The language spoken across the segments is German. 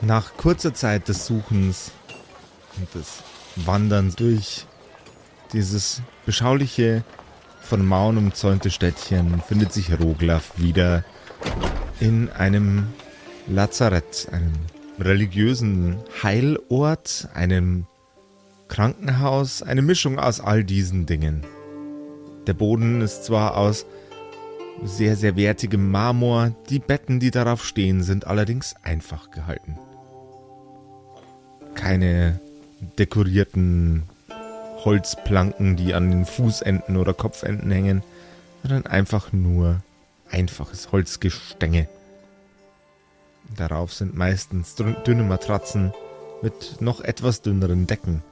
Nach kurzer Zeit des Suchens und des Wanderns durch dieses beschauliche, von Mauern umzäunte Städtchen findet sich Roglaf wieder in einem Lazarett, einem religiösen Heilort, einem Krankenhaus, eine Mischung aus all diesen Dingen. Der Boden ist zwar aus sehr, sehr wertigem Marmor, die Betten, die darauf stehen, sind allerdings einfach gehalten. Keine dekorierten Holzplanken, die an den Fußenden oder Kopfenden hängen, sondern einfach nur einfaches Holzgestänge. Darauf sind meistens dünne Matratzen mit noch etwas dünneren Decken.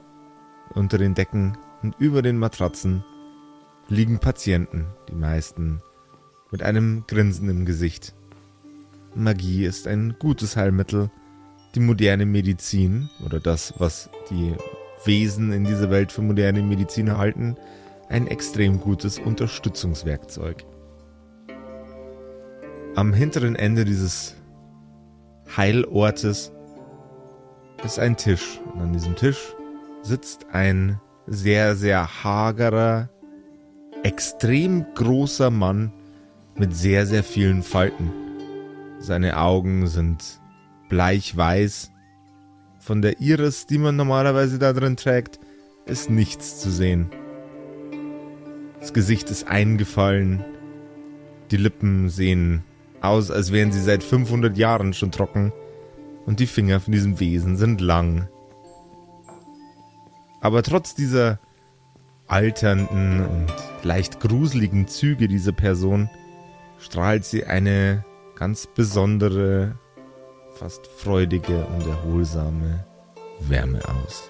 Unter den Decken und über den Matratzen liegen Patienten, die meisten mit einem Grinsen im Gesicht. Magie ist ein gutes Heilmittel. Die moderne Medizin oder das, was die Wesen in dieser Welt für moderne Medizin halten, ein extrem gutes Unterstützungswerkzeug. Am hinteren Ende dieses Heilortes ist ein Tisch und an diesem Tisch sitzt ein sehr, sehr hagerer, extrem großer Mann mit sehr, sehr vielen Falten. Seine Augen sind bleichweiß. Von der Iris, die man normalerweise da drin trägt, ist nichts zu sehen. Das Gesicht ist eingefallen. Die Lippen sehen aus, als wären sie seit 500 Jahren schon trocken. Und die Finger von diesem Wesen sind lang. Aber trotz dieser alternden und leicht gruseligen Züge dieser Person strahlt sie eine ganz besondere, fast freudige und erholsame Wärme aus.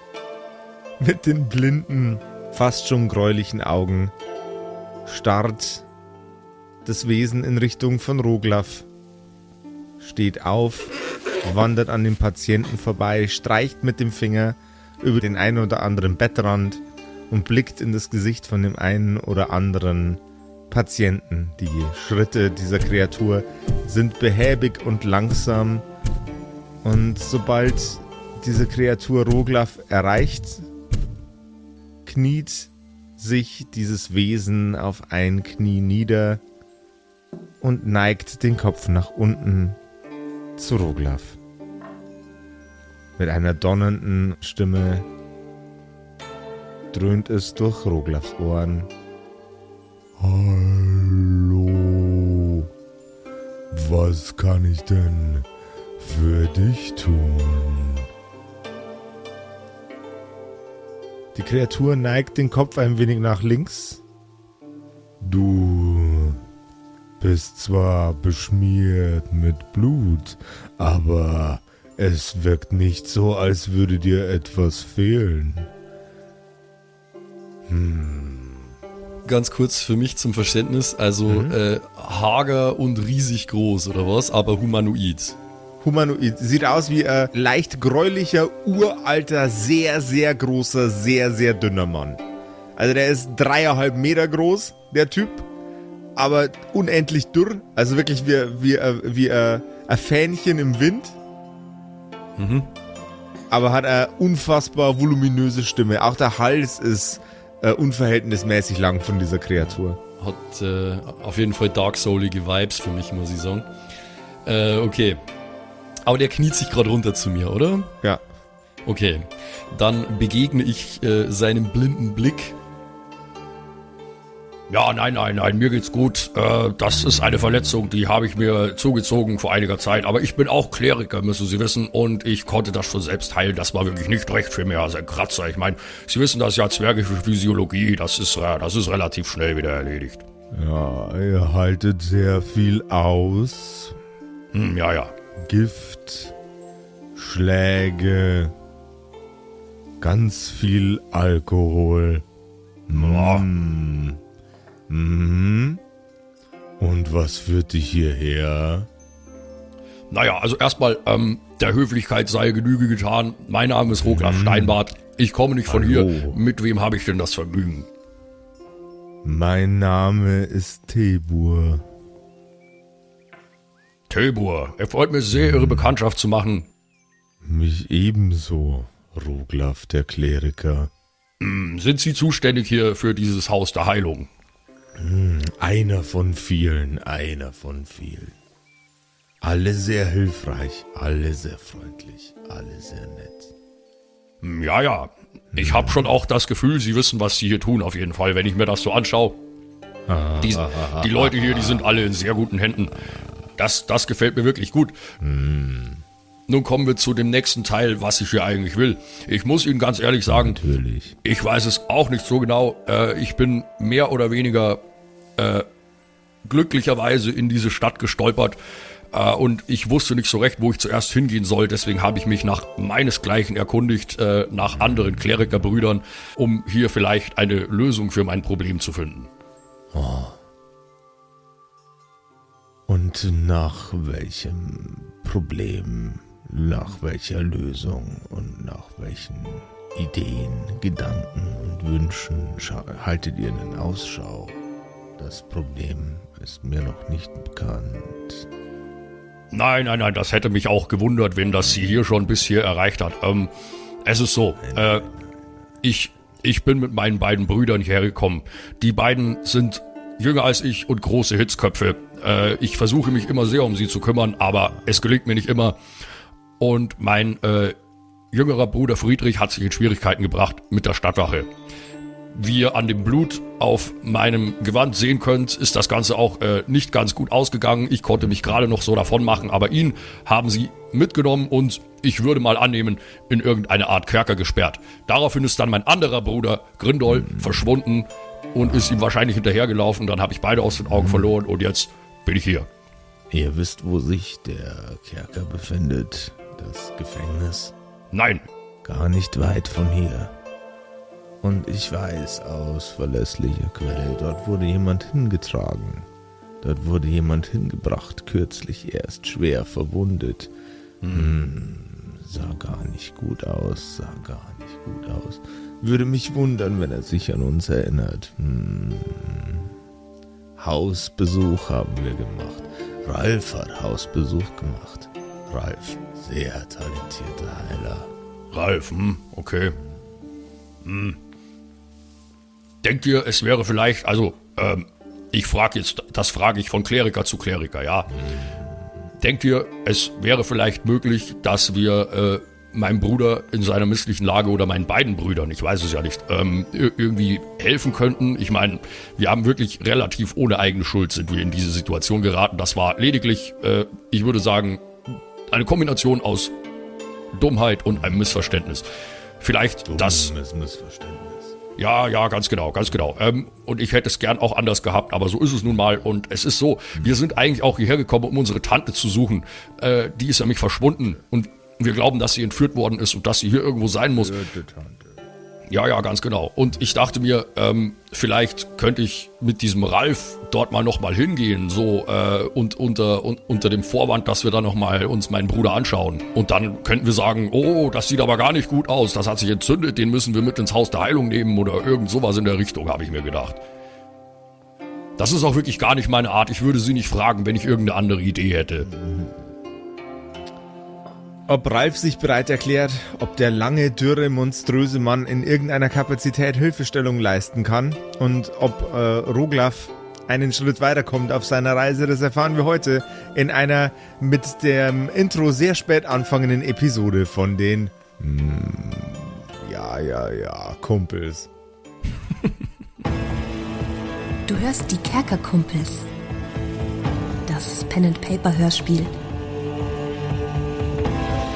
Mit den blinden, fast schon gräulichen Augen starrt das Wesen in Richtung von Roglaf, steht auf, wandert an dem Patienten vorbei, streicht mit dem Finger über den einen oder anderen Bettrand und blickt in das Gesicht von dem einen oder anderen Patienten. Die Schritte dieser Kreatur sind behäbig und langsam. Und sobald diese Kreatur Roglaf erreicht, kniet sich dieses Wesen auf ein Knie nieder und neigt den Kopf nach unten zu Roglaf. Mit einer donnernden Stimme dröhnt es durch Roglafs Ohren. Hallo, was kann ich denn für dich tun? Die Kreatur neigt den Kopf ein wenig nach links. Du bist zwar beschmiert mit Blut, aber es wirkt nicht so, als würde dir etwas fehlen. Hm ganz kurz für mich zum Verständnis. Also mhm. äh, hager und riesig groß oder was, aber humanoid. Humanoid. Sieht aus wie ein leicht gräulicher, uralter, sehr, sehr großer, sehr, sehr dünner Mann. Also der ist dreieinhalb Meter groß, der Typ. Aber unendlich dürr. Also wirklich wie, wie, wie, wie ein Fähnchen im Wind. Mhm. Aber hat eine unfassbar voluminöse Stimme. Auch der Hals ist äh, unverhältnismäßig lang von dieser Kreatur. Hat äh, auf jeden Fall Dark Soulige Vibes für mich, muss ich sagen. Äh, okay. Aber der kniet sich gerade runter zu mir, oder? Ja. Okay. Dann begegne ich äh, seinem blinden Blick ja, nein, nein, nein, mir geht's gut. Äh, das ist eine Verletzung, die habe ich mir zugezogen vor einiger Zeit. Aber ich bin auch Kleriker, müssen Sie wissen. Und ich konnte das schon selbst heilen. Das war wirklich nicht recht für mich als ein Kratzer. Ich meine, Sie wissen das ja, zwergische Physiologie, das ist, äh, das ist relativ schnell wieder erledigt. Ja, ihr haltet sehr viel aus. Hm, ja, ja. Gift, Schläge, ganz viel Alkohol. Mm. Mhm. Und was führt dich hierher? Naja, also erstmal, ähm, der Höflichkeit sei Genüge getan. Mein Name ist Roglaf mhm. Steinbart. Ich komme nicht von Hallo. hier. Mit wem habe ich denn das Vergnügen? Mein Name ist Tebur. Tebur, er freut mich sehr, Ihre Bekanntschaft zu machen. Mich ebenso, Roglaf, der Kleriker. Hm, sind Sie zuständig hier für dieses Haus der Heilung? Hm, einer von vielen, einer von vielen. Alle sehr hilfreich, alle sehr freundlich, alle sehr nett. Hm, ja, ja. Ich habe schon auch das Gefühl, Sie wissen, was Sie hier tun, auf jeden Fall, wenn ich mir das so anschaue. Die, die Leute hier, die sind alle in sehr guten Händen. Das, das gefällt mir wirklich gut. Nun kommen wir zu dem nächsten Teil, was ich hier eigentlich will. Ich muss Ihnen ganz ehrlich sagen, Natürlich. ich weiß es auch nicht so genau. Äh, ich bin mehr oder weniger äh, glücklicherweise in diese Stadt gestolpert. Äh, und ich wusste nicht so recht, wo ich zuerst hingehen soll. Deswegen habe ich mich nach meinesgleichen erkundigt, äh, nach anderen Klerikerbrüdern, um hier vielleicht eine Lösung für mein Problem zu finden. Und nach welchem Problem, nach welcher Lösung und nach welchen Ideen, Gedanken und Wünschen haltet ihr denn Ausschau? Das Problem ist mir noch nicht bekannt. Nein, nein, nein, das hätte mich auch gewundert, wenn das Sie hier schon bis hier erreicht hat. Ähm, es ist so, äh, ich, ich bin mit meinen beiden Brüdern hierher gekommen. Die beiden sind jünger als ich und große Hitzköpfe. Äh, ich versuche mich immer sehr um sie zu kümmern, aber es gelingt mir nicht immer. Und mein äh, jüngerer Bruder Friedrich hat sich in Schwierigkeiten gebracht mit der Stadtwache. Wie ihr an dem Blut auf meinem Gewand sehen könnt, ist das Ganze auch äh, nicht ganz gut ausgegangen. Ich konnte mich gerade noch so davon machen, aber ihn haben sie mitgenommen und ich würde mal annehmen, in irgendeine Art Kerker gesperrt. Daraufhin ist dann mein anderer Bruder Grindol verschwunden und ist ihm wahrscheinlich hinterhergelaufen. Dann habe ich beide aus den Augen verloren und jetzt bin ich hier. Ihr wisst, wo sich der Kerker befindet, das Gefängnis, Nein, gar nicht weit von hier. Und ich weiß aus verlässlicher Quelle, dort wurde jemand hingetragen. Dort wurde jemand hingebracht, kürzlich erst schwer verwundet. Hm, sah gar nicht gut aus, sah gar nicht gut aus. Würde mich wundern, wenn er sich an uns erinnert. Hm. Hausbesuch haben wir gemacht. Ralf hat Hausbesuch gemacht. Ralf, sehr talentierter Heiler. Ralf, hm, okay. Hm. Denkt ihr, es wäre vielleicht, also, ähm, ich frage jetzt, das frage ich von Kleriker zu Kleriker, ja. Denkt ihr, es wäre vielleicht möglich, dass wir äh, meinem Bruder in seiner misslichen Lage oder meinen beiden Brüdern, ich weiß es ja nicht, ähm, ir- irgendwie helfen könnten? Ich meine, wir haben wirklich relativ ohne eigene Schuld sind wir in diese Situation geraten. Das war lediglich, äh, ich würde sagen, eine Kombination aus Dummheit und einem Missverständnis. Vielleicht das Dummes Missverständnis. ja, ja, ganz genau, ganz genau. Ähm, und ich hätte es gern auch anders gehabt, aber so ist es nun mal. Und es ist so, wir sind eigentlich auch hierher gekommen, um unsere Tante zu suchen. Äh, die ist nämlich verschwunden und wir glauben, dass sie entführt worden ist und dass sie hier irgendwo sein muss. Ja, ja, ganz genau. Und ich dachte mir, ähm, vielleicht könnte ich mit diesem Ralf dort mal nochmal hingehen, so äh, und unter, un, unter dem Vorwand, dass wir dann nochmal uns meinen Bruder anschauen. Und dann könnten wir sagen, oh, das sieht aber gar nicht gut aus, das hat sich entzündet, den müssen wir mit ins Haus der Heilung nehmen oder irgend sowas in der Richtung, habe ich mir gedacht. Das ist auch wirklich gar nicht meine Art. Ich würde sie nicht fragen, wenn ich irgendeine andere Idee hätte. Ob Ralf sich bereit erklärt, ob der lange, dürre, monströse Mann in irgendeiner Kapazität Hilfestellung leisten kann und ob äh, Roglaf einen Schritt weiterkommt auf seiner Reise, das erfahren wir heute in einer mit dem Intro sehr spät anfangenden Episode von den mm, Ja, ja, ja, Kumpels. Du hörst die Kerkerkumpels. Das Pen-and-Paper-Hörspiel.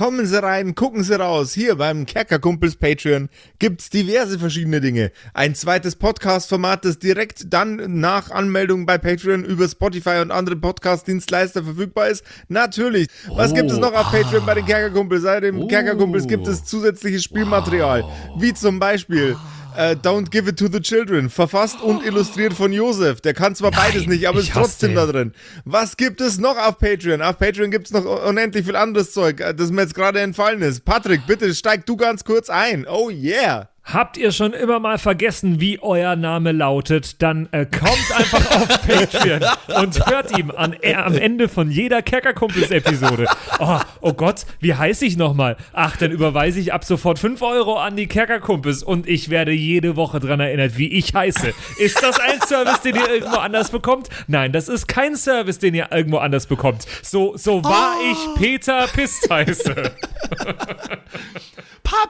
Kommen Sie rein, gucken Sie raus. Hier beim Kerkerkumpels Patreon gibt's diverse verschiedene Dinge. Ein zweites Podcast-Format, das direkt dann nach Anmeldung bei Patreon über Spotify und andere Podcast-Dienstleister verfügbar ist. Natürlich. Was gibt es noch auf Patreon bei den Kerkerkumpels? Seit dem Kerkerkumpels gibt es zusätzliches Spielmaterial. Wie zum Beispiel äh, Don't Give It to the Children, verfasst und illustriert von Josef. Der kann zwar beides nicht, aber ist trotzdem hasse da drin. Was gibt es noch auf Patreon? Auf Patreon gibt es noch unendlich viel anderes Zeug, äh, das mir jetzt gerade entfallen ist. Patrick, bitte steig du ganz kurz ein. Oh yeah. Habt ihr schon immer mal vergessen, wie euer Name lautet? Dann äh, kommt einfach auf Patreon und hört ihm an, äh, am Ende von jeder Kerkerkumpels-Episode. Oh, oh Gott, wie heiße ich nochmal? Ach, dann überweise ich ab sofort 5 Euro an die Kerkerkumpels und ich werde jede Woche dran erinnert, wie ich heiße. Ist das ein Service, den ihr irgendwo anders bekommt? Nein, das ist kein Service, den ihr irgendwo anders bekommt. So, so wahr ich Peter Pist heiße.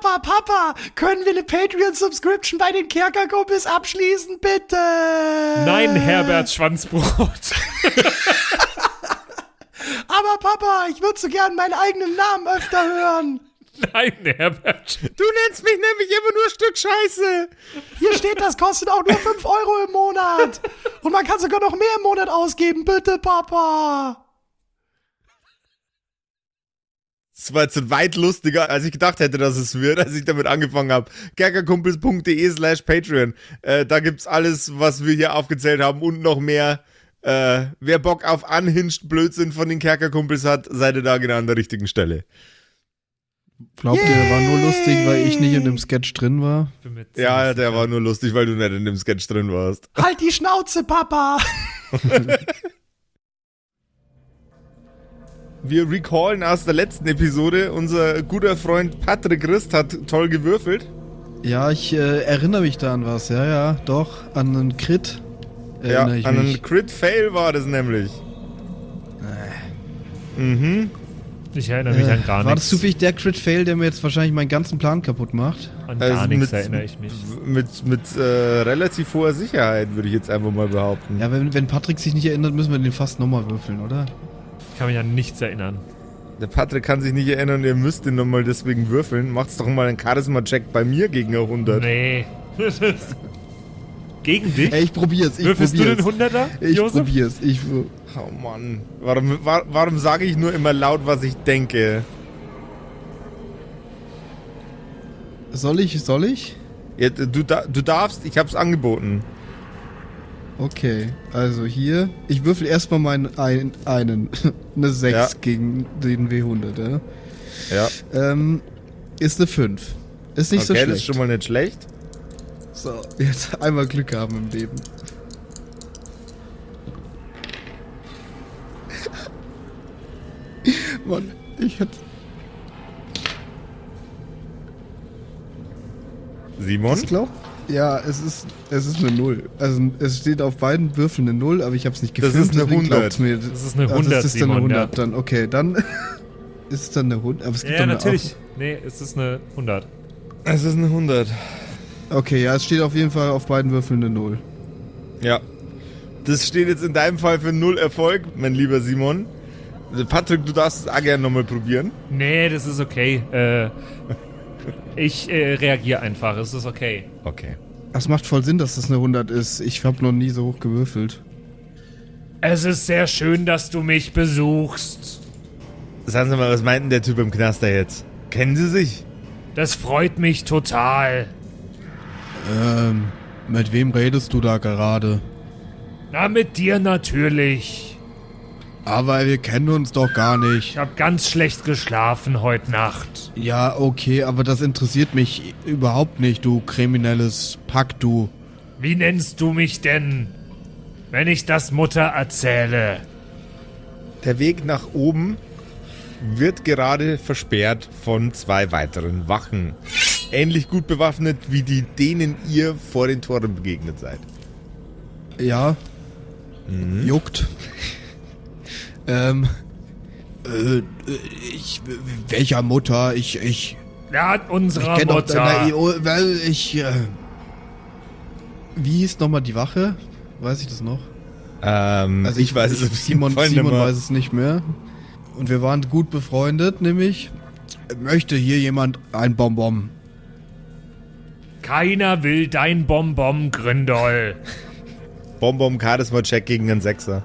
Papa, Papa, können wir eine Patreon-Subscription bei den Kerkerkumpels abschließen, bitte? Nein, Herbert Schwanzbrot. Aber Papa, ich würde so gern meinen eigenen Namen öfter hören. Nein, Herbert. Du nennst mich nämlich immer nur Stück Scheiße. Hier steht, das kostet auch nur 5 Euro im Monat. Und man kann sogar noch mehr im Monat ausgeben, bitte, Papa. Das war jetzt weit lustiger, als ich gedacht hätte, dass es wird, als ich damit angefangen habe. Kerkerkumpels.de slash Patreon. Äh, da gibt's alles, was wir hier aufgezählt haben und noch mehr. Äh, wer Bock auf unhinged Blödsinn von den Kerkerkumpels hat, seid ihr da genau an der richtigen Stelle. Glaubt ihr, der war nur lustig, weil ich nicht in dem Sketch drin war? Ja, der war nur lustig, weil du nicht in dem Sketch drin warst. Halt die Schnauze, Papa. Wir recallen aus der letzten Episode, unser guter Freund Patrick Christ hat toll gewürfelt. Ja, ich äh, erinnere mich da an was. Ja, ja, doch. An einen Crit. Ja, Erinnere ich an einen mich. Crit-Fail war das nämlich. Mhm. Ich erinnere mich an gar Äh, War das nichts. zufällig der Crit-Fail, der mir jetzt wahrscheinlich meinen ganzen Plan kaputt macht? An gar Also nichts mit- erinnere ich mich. Mit, mit äh, relativ hoher Sicherheit, würde ich jetzt einfach mal behaupten. Ja, wenn, wenn Patrick sich nicht erinnert, müssen wir den fast nochmal würfeln, oder? Ich kann mich an nichts erinnern. Der Patrick kann sich nicht erinnern, ihr müsst ihn nochmal deswegen würfeln. Macht's doch mal einen Charisma-Check bei mir gegen eine 100. Nee. Gegen dich? Ey, ich probier's, ich Würfelst du probier's. den 100er, ich Josef? probier's, ich... Oh Mann. Warum, wa warum sage ich nur immer laut, was ich denke? Soll ich, soll ich? Ja, du, du darfst, ich hab's angeboten. Okay, also hier. Ich würfel erstmal meinen ein, einen. eine 6 Ja. gegen den W100, ja. Ja. Ähm, ist eine 5. Ist nicht so okay, schlecht. das ist schon mal nicht schlecht. so, jetzt einmal Glück haben im Leben. Mann, ich hätte. Simon? Das glaubt? Ja, es ist, es ist eine 0. Also es steht auf beiden Würfeln eine 0, aber ich habe es nicht Das gefilmt. ist eine deswegen 100. glaubt's Mir. Das ist eine Also 100, das ist dann eine Simon, 100 dann. Okay, dann ist es dann eine 100. Aber es gibt Ja, doch eine natürlich. Nee, es ist eine 100. Es ist eine 100. Okay, ja, es steht auf jeden Fall auf beiden Würfeln eine 0. Ja. Das steht jetzt in deinem Fall für null Erfolg, mein lieber Simon. Patrick, du darfst es auch gerne nochmal probieren. Nee, das ist okay. Äh, ich äh, reagiere einfach. Es ist okay. Okay. Das macht voll Sinn, dass das eine 100 ist. Ich habe noch nie so hoch gewürfelt. Es ist sehr schön, dass du mich besuchst. Sagen Sie mal, was meint denn der Typ im Knaster jetzt? Kennen Sie sich? Das freut mich total. Ähm, mit wem redest du da gerade? Na, mit dir natürlich. Aber wir kennen uns doch gar nicht. Ich habe ganz schlecht geschlafen heute Nacht. Ja, okay, aber das interessiert mich überhaupt nicht, du kriminelles Pack, du. Wie nennst du mich denn, wenn ich das Mutter erzähle? Der Weg nach oben wird gerade versperrt von zwei weiteren Wachen. Ähnlich gut bewaffnet wie die, denen ihr vor den Toren begegnet seid. Ja. Juckt. Ähm. Äh, ich. Welcher Mutter? Ich. Ich. Ja, Ich unserer kenne doch. Mutter. Na, oh, weil ich. Äh, wie hieß nochmal die Wache? Weiß ich das noch? Ähm, Also ich, weiß es. Simon, Simon weiß es nicht mehr. Und wir waren gut befreundet, nämlich. Möchte hier jemand ein Bonbon? Keiner will dein Bonbon, Grindol. Bonbon Charisma Check gegen einen Sechser.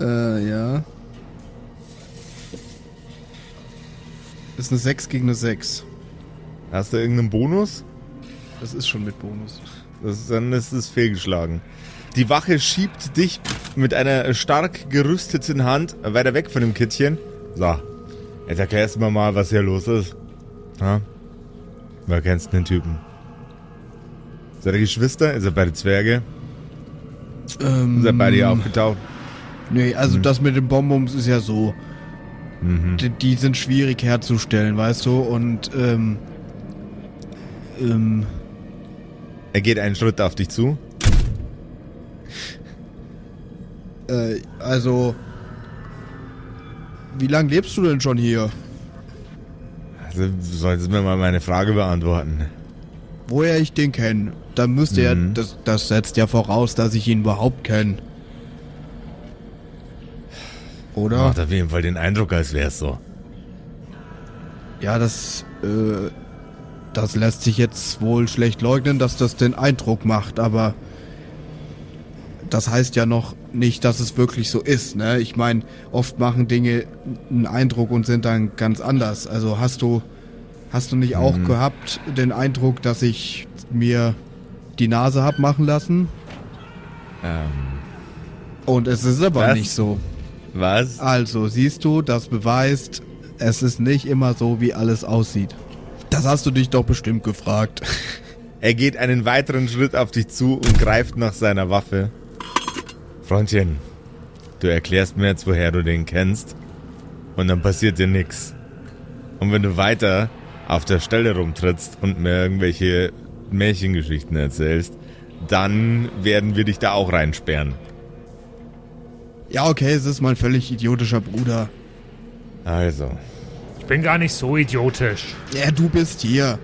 Äh, ja. Ist eine 6 gegen eine 6. Hast du irgendeinen Bonus? Das ist schon mit Bonus. Das, dann ist es fehlgeschlagen. Die Wache schiebt dich mit einer stark gerüsteten Hand weiter weg von dem Kittchen. So, jetzt erklärst du mir mal, was hier los ist. Ha? Wer kennst den Typen? Seid ihr Geschwister? Ist er beide Zwerge? Ähm, Ist er beide hier aufgetaucht? Nee, also das mit den Bonbons ist ja so. Die, die sind schwierig herzustellen, weißt du? Und, ähm, ähm, Er geht einen Schritt auf dich zu. äh, also, wie lange lebst du denn schon hier? Also, du solltest mir mal meine Frage beantworten. Woher ich den kenne? Dann müsste er, Mhm. das, das setzt ja voraus, dass ich ihn überhaupt kenne. Oder? Macht auf jeden Fall den Eindruck, als wär's so. Ja, das, äh, das lässt sich jetzt wohl schlecht leugnen, dass das den Eindruck macht, aber das heißt ja noch nicht, dass es wirklich so ist, ne? Ich meine, oft machen Dinge einen Eindruck und sind dann ganz anders. Also hast du, hast du nicht auch gehabt den Eindruck, dass ich mir die Nase hab machen lassen? Ähm, Und es ist aber Was? nicht so. Was? Also, siehst du, das beweist, es ist nicht immer so, wie alles aussieht. Das hast du dich doch bestimmt gefragt. Er geht einen weiteren Schritt auf dich zu und greift nach seiner Waffe. Freundchen, du erklärst mir jetzt, woher du den kennst. Und dann passiert dir nix. Und wenn du weiter auf der Stelle rumtrittst und mir irgendwelche Märchengeschichten erzählst, dann werden wir dich da auch reinsperren. Ja, okay, es ist mein völlig idiotischer Bruder. Also, Ich bin gar nicht so idiotisch. Ja, du bist hier.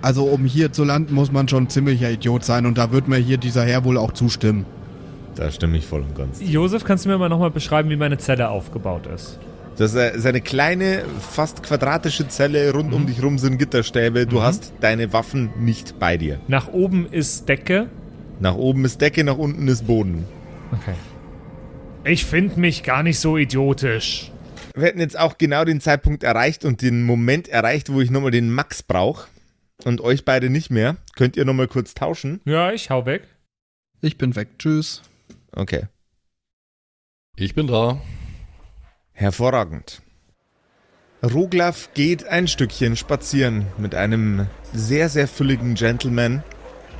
Also, um hier zu landen, muss man schon ein ziemlicher Idiot sein und da wird mir hier dieser Herr wohl auch zustimmen. da stimme ich voll und ganz. Josef, kannst du mir mal nochmal beschreiben, wie meine Zelle aufgebaut ist? Das ist eine kleine, fast quadratische Zelle. Rund um dich rum sind Gitterstäbe. Du hast deine Waffen nicht bei dir. Nach oben ist Decke. Nach oben ist Decke, nach unten ist Boden. Okay. Ich finde mich gar nicht so idiotisch. Wir hätten jetzt auch genau den Zeitpunkt erreicht und den Moment erreicht, wo ich nochmal den Max brauche. Und euch beide nicht mehr. Könnt ihr nochmal kurz tauschen? Ja, ich hau weg. Ich bin weg. Tschüss. Okay. Ich bin da. Hervorragend. Roglaf geht ein Stückchen spazieren mit einem sehr, sehr fülligen Gentleman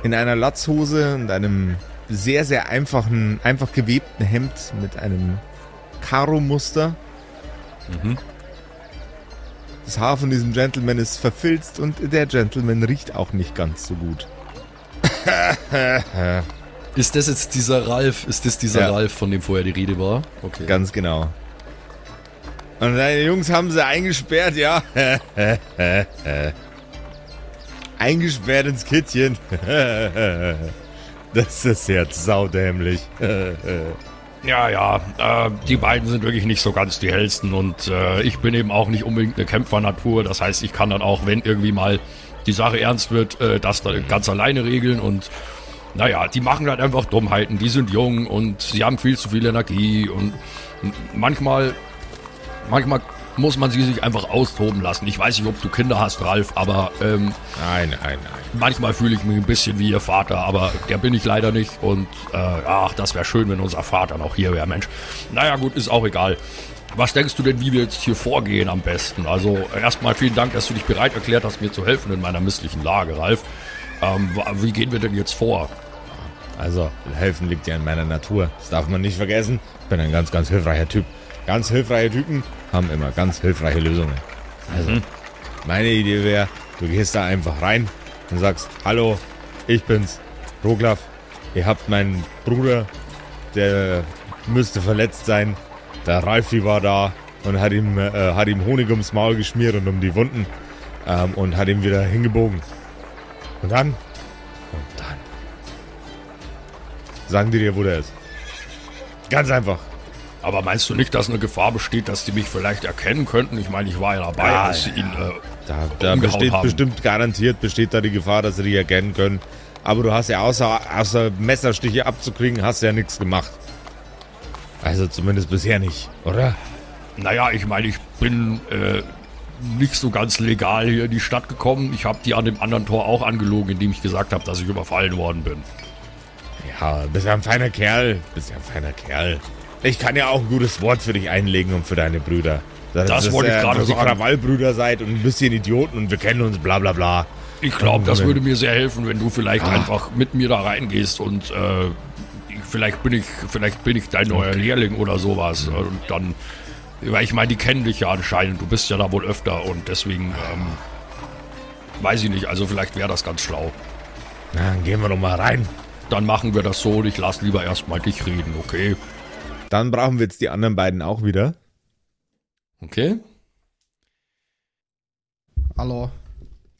in einer Latzhose und einem sehr, sehr einfachen, einfach gewebten Hemd mit einem Karo-Muster. Mhm. Das Haar von diesem Gentleman ist verfilzt und der Gentleman riecht auch nicht ganz so gut. Ist das jetzt dieser Ralf? Ist das dieser Ja. Ralf, von dem vorher die Rede war? Okay. Ganz genau. Und deine Jungs haben sie eingesperrt, ja? eingesperrt ins Kittchen. das ist jetzt saudämlich. Ja, ja, äh, die beiden sind wirklich nicht so ganz die hellsten und äh, ich bin eben auch nicht unbedingt eine Kämpfernatur. Das heißt, ich kann dann auch, wenn irgendwie mal die Sache ernst wird, äh, das dann ganz alleine regeln und naja, die machen halt einfach Dummheiten. Die sind jung und sie haben viel zu viel Energie und manchmal, manchmal muss man sie sich einfach austoben lassen. Ich weiß nicht, ob du Kinder hast, Ralf, aber ähm, Nein, nein, nein. Manchmal fühle ich mich ein bisschen wie ihr Vater, aber der bin ich leider nicht. Und äh, ach, das wäre schön, wenn unser Vater noch hier wäre, Mensch. Naja, gut, ist auch egal. Was denkst du denn, wie wir jetzt hier vorgehen am besten? Also erstmal vielen Dank, dass du dich bereit erklärt hast, mir zu helfen in meiner misslichen Lage, Ralf. Ähm, wie gehen wir denn jetzt vor? Also, helfen liegt ja in meiner Natur. Das darf man nicht vergessen. Ich bin ein ganz, ganz hilfreicher Typ. Ganz hilfreiche Typen haben immer ganz hilfreiche Lösungen. Also, meine Idee wäre, du gehst da einfach rein und sagst, hallo, ich bin's, Roglaf. Ihr habt meinen Bruder, der müsste verletzt sein. Der Ralfi war da und hat ihm, äh, hat ihm Honig ums Maul geschmiert und um die Wunden ähm, und hat ihn wieder hingebogen. Und dann, und dann sagen die dir, wo der ist. Ganz einfach. Aber meinst du nicht, dass eine Gefahr besteht, dass die mich vielleicht erkennen könnten? Ich meine, ich war ja dabei, Ja, als sie ihn. Äh, Da, da besteht haben. bestimmt garantiert besteht da die Gefahr, dass sie dich erkennen können. Aber du hast ja außer, außer Messerstiche abzukriegen, hast ja nichts gemacht. Also zumindest bisher nicht, oder? naja, ich meine, ich bin äh, nicht so ganz legal hier in die Stadt gekommen. Ich habe die an dem anderen Tor auch angelogen, indem ich gesagt habe, dass ich überfallen worden bin. Ja, bist ja ein feiner Kerl. Bist ja ein feiner Kerl. Ich kann ja auch ein gutes Wort für dich einlegen und für deine Brüder. Das wollte ich gerade dass ihr sagen. Krawallbrüder seid und ein bisschen Idioten und wir kennen uns, bla bla bla. Ich glaube, das würde mir sehr helfen, wenn du vielleicht Ah. einfach mit mir da reingehst und äh, vielleicht bin ich, vielleicht bin ich dein neuer Lehrling oder sowas. Und dann, weil ich meine, die kennen dich ja anscheinend. Du bist ja da wohl öfter und deswegen ähm, weiß ich nicht. Also vielleicht wäre das ganz schlau. Na, dann gehen wir doch mal rein. Dann machen wir das so und ich lasse lieber erstmal dich reden, okay? Dann brauchen wir jetzt die anderen beiden auch wieder. Okay? Hallo.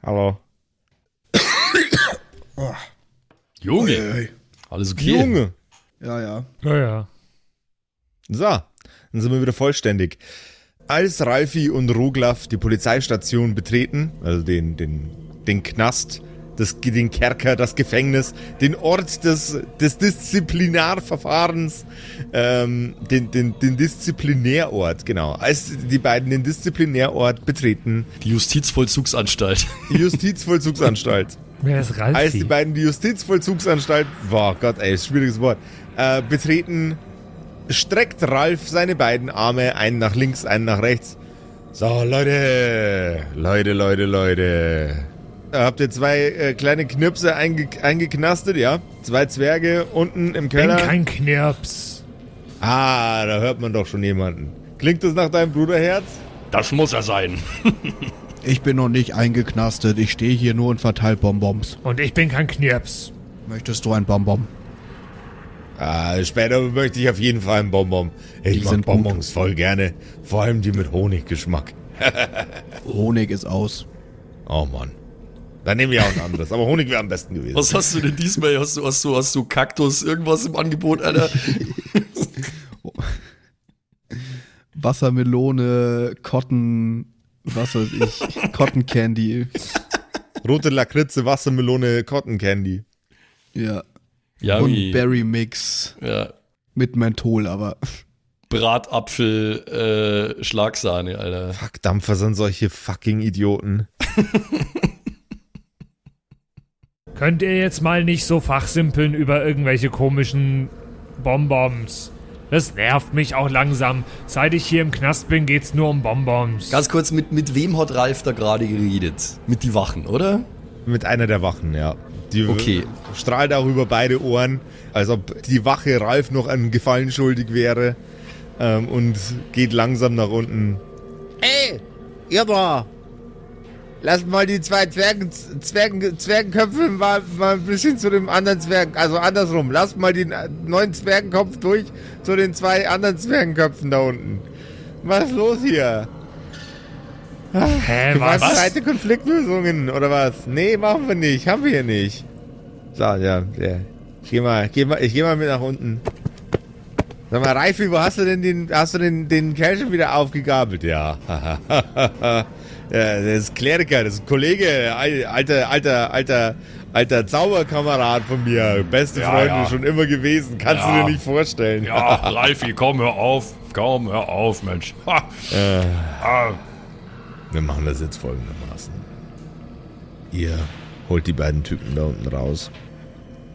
Hallo. Junge, alles okay? Junge. Ja, ja. Ja, ja. So, dann sind wir wieder vollständig. Als Ralfi und Roglaf die Polizeistation betreten, also den, den, den Knast, das, den Kerker, das Gefängnis, den Ort des, des Disziplinarverfahrens, ähm, den, den, den Disziplinärort, genau. Als die beiden den Disziplinärort betreten, Die Justizvollzugsanstalt. die Justizvollzugsanstalt, Wer ist Ralfi? als die beiden die Justizvollzugsanstalt, boah Gott, ey, schwieriges Wort, äh, betreten, streckt Ralf seine beiden Arme, einen nach links, einen nach rechts. So, Leute, Leute, Leute, Leute. Da habt ihr zwei äh, kleine Knirpse einge eingeknastet, ja? Zwei Zwerge unten im bin Keller. kein Knirps. ah, da hört man doch schon jemanden. Klingt das nach deinem Bruderherz? Das muss er sein. Ich bin noch nicht eingeknastet. Ich stehe hier nur und verteile Bonbons. Und ich bin kein Knirps. Möchtest du ein Bonbon? Ah, später möchte ich auf jeden Fall einen Bonbon. Ich Die mag sind gut. Bonbons voll gerne. Vor allem die mit Honiggeschmack. Honig ist aus. Oh Mann. Dann nehme ich auch ein anderes. Aber Honig wäre am besten gewesen. Was hast du denn diesmal? Hast du, hast du, hast du Kaktus, irgendwas im Angebot, Alter? Wassermelone, Cotton, was weiß ich, Cotton Candy. Rote Lakritze, Wassermelone, Cotton Candy. Ja. Ja, und? Berry Mix Ja. mit Menthol, aber Bratapfel, äh, Schlagsahne, Alter. Fuck, Dampfer sind solche fucking Idioten. Könnt ihr jetzt mal nicht so fachsimpeln über irgendwelche komischen Bonbons? Das nervt mich auch langsam. Seit ich hier im Knast bin, geht's nur um Bonbons. Ganz kurz, mit, mit wem hat Ralf da gerade geredet? Mit die Wachen, oder? Mit einer der Wachen, ja. Die Okay. strahlt auch über beide Ohren, als ob die Wache Ralf noch einen Gefallen schuldig wäre. Ähm, und geht langsam nach unten. Ey, ihr da! Lasst mal die zwei Zwergen, Zwergen, Zwergenköpfe mal, mal ein bisschen zu dem anderen Zwergen, also andersrum. Lasst mal den neuen Zwergenkopf durch zu den zwei anderen Zwergenköpfen da unten. Was ist los hier? Hä, was? Gewaltbereite Konfliktlösungen oder was? Nee, machen wir nicht. Haben wir hier nicht. So, ja, ja. Ich geh mal, geh mal, ich geh mal mit nach unten. Sag mal, Reifi, wo hast du denn den, hast du den, den Kerl schon wieder aufgegabelt? Ja. ja, das ist Kleriker, das ist ein Kollege, al- alter, alter, alter, alter Zauberkamerad von mir. Beste Ja, Freunde ja. schon immer gewesen. Kannst du dir nicht vorstellen. Ja, Ralfi, komm, hör auf. Komm, hör auf, Mensch. Ah, Wir machen das jetzt folgendermaßen. Ihr holt die beiden Typen da unten raus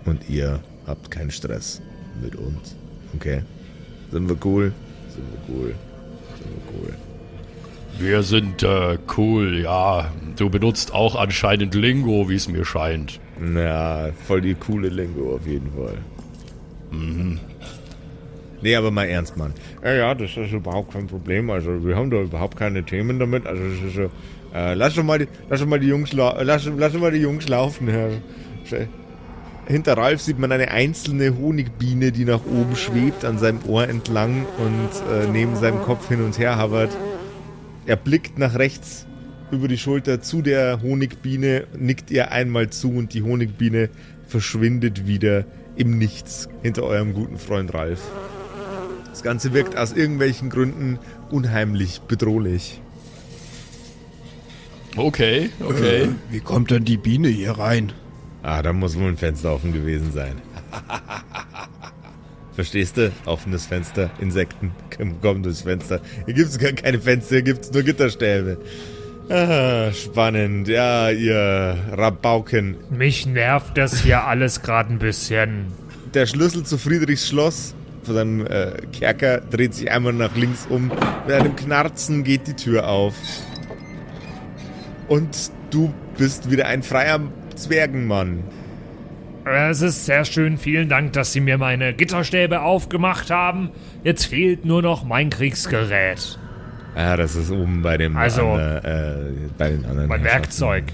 und ihr habt keinen Stress mit uns. Okay? Sind wir cool? Sind wir cool? Sind wir cool? wir sind äh, cool, ja. Du benutzt auch anscheinend Lingo, wie es mir scheint. Na, voll die coole Lingo auf jeden Fall. Mhm. Nee, aber mal ernst, Mann. Ja, ja, das ist überhaupt kein Problem. Also, wir haben da überhaupt keine Themen damit. Also, es ist so, äh, lass doch mal die, lass doch mal die Jungs, lau- äh, lass, lass doch mal die Jungs laufen, Herr. Hinter Ralf sieht man eine einzelne Honigbiene, die nach oben schwebt, an seinem Ohr entlang und äh, neben seinem Kopf hin und her habert. Er blickt nach rechts über die Schulter zu der Honigbiene, nickt ihr einmal zu und die Honigbiene verschwindet wieder im Nichts hinter eurem guten Freund Ralf. Das Ganze wirkt aus irgendwelchen Gründen unheimlich bedrohlich. Okay, okay. Äh, wie kommt denn die Biene hier rein? Ah, da muss wohl ein Fenster offen gewesen sein. Verstehst du? Offenes Fenster, Insekten, komm, komm durchs Fenster. Hier gibt's gar keine Fenster, hier gibt's nur Gitterstäbe. Ah, spannend. Ja, ihr Rabauken. Mich nervt das hier alles gerade ein bisschen. Der Schlüssel zu Friedrichs Schloss von seinem äh, Kerker dreht sich einmal nach links um. Mit einem Knarzen geht die Tür auf. Und du bist wieder ein freier Zwergenmann. Es ist sehr schön. Vielen Dank, dass Sie mir meine Gitterstäbe aufgemacht haben. Jetzt fehlt nur noch mein Kriegsgerät. Ja, das ist oben bei dem Also, ander- äh, bei den anderen. Mein. Werkzeug.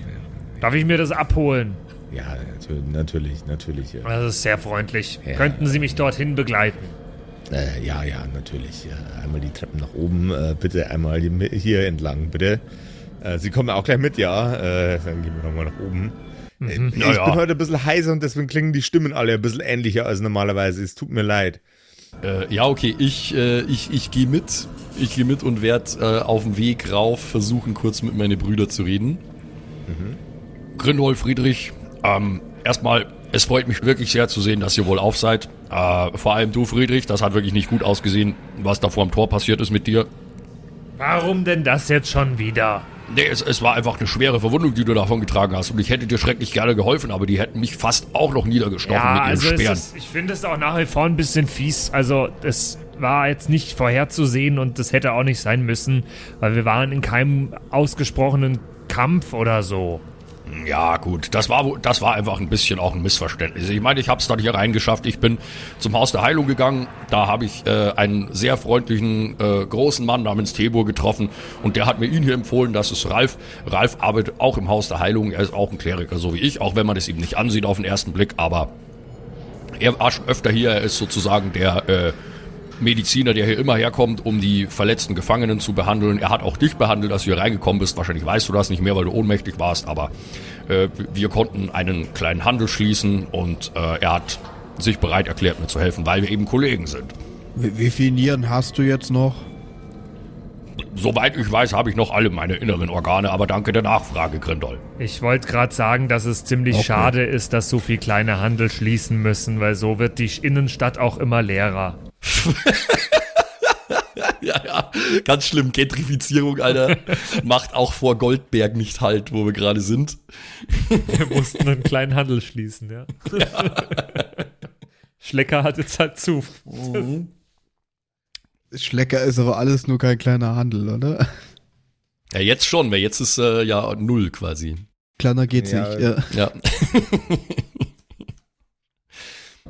Darf ich mir das abholen? Ja, natür- natürlich, natürlich. Ja, Das ist sehr freundlich. Ja. Könnten Sie mich dorthin begleiten? äh, ja, ja natürlich. Einmal die Treppen nach oben, äh, bitte einmal hier entlang, bitte. Äh, Sie kommen auch gleich mit, ja. Äh, dann gehen wir nochmal nach oben. Äh, Ich Ja, ja. bin heute ein bisschen heiser und deswegen klingen die Stimmen alle ein bisschen ähnlicher als normalerweise. Es tut mir leid. Äh, ja, okay, ich, äh, ich, ich gehe mit. Ich gehe mit und werde äh, auf dem Weg rauf versuchen, kurz mit meinen Brüdern zu reden. Grindol, Friedrich, ähm, erstmal, es freut mich wirklich sehr zu sehen, dass ihr wohl auf seid. Äh, vor allem du, Friedrich, das hat wirklich nicht gut ausgesehen, was da vor dem Tor passiert ist mit dir. Warum denn das jetzt schon wieder? Nee, es, es war einfach eine schwere Verwundung, die du davon getragen hast. Und ich hätte dir schrecklich gerne geholfen, aber die hätten mich fast auch noch niedergestochen Ja, mit ihren also Speeren. ist, ich finde es auch nach wie vor ein bisschen fies. Also es war jetzt nicht vorherzusehen und das hätte auch nicht sein müssen, weil wir waren in keinem ausgesprochenen Kampf oder so. Ja, gut, das war, das war einfach ein bisschen auch ein Missverständnis. Ich meine, ich habe es dann hier reingeschafft. Ich bin zum Haus der Heilung gegangen. Da habe ich äh, einen sehr freundlichen, äh, großen Mann namens Tebur getroffen und der hat mir ihn hier empfohlen. Das ist Ralf. Ralf arbeitet auch im Haus der Heilung. Er ist auch ein Kleriker, so wie ich, auch wenn man es ihm nicht ansieht auf den ersten Blick. Aber er war schon öfter hier. Er ist sozusagen der äh, Mediziner, der hier immer herkommt, um die verletzten Gefangenen zu behandeln. Er hat auch dich behandelt, als du hier reingekommen bist. Wahrscheinlich weißt du das nicht mehr, weil du ohnmächtig warst, aber äh, wir konnten einen kleinen Handel schließen und äh, er hat sich bereit erklärt, mir zu helfen, weil wir eben Kollegen sind. Wie, wie viele Nieren hast du jetzt noch? Soweit ich weiß, habe ich noch alle meine inneren Organe, aber danke der Nachfrage, Grindol. Ich wollte gerade sagen, dass es ziemlich Okay. schade ist, dass so viel kleine Handel schließen müssen, weil so wird die Innenstadt auch immer leerer. Ja, ja, ganz schlimm. Gentrifizierung, Alter, macht auch vor Goldberg nicht halt, wo wir gerade sind. Wir mussten einen kleinen Handel schließen, ja. Schlecker hat jetzt halt zu. Schlecker ist aber alles nur kein kleiner Handel, oder? Ja, jetzt schon, weil jetzt ist äh, ja null quasi. Kleiner geht's Ja, nicht. Ja. Ja.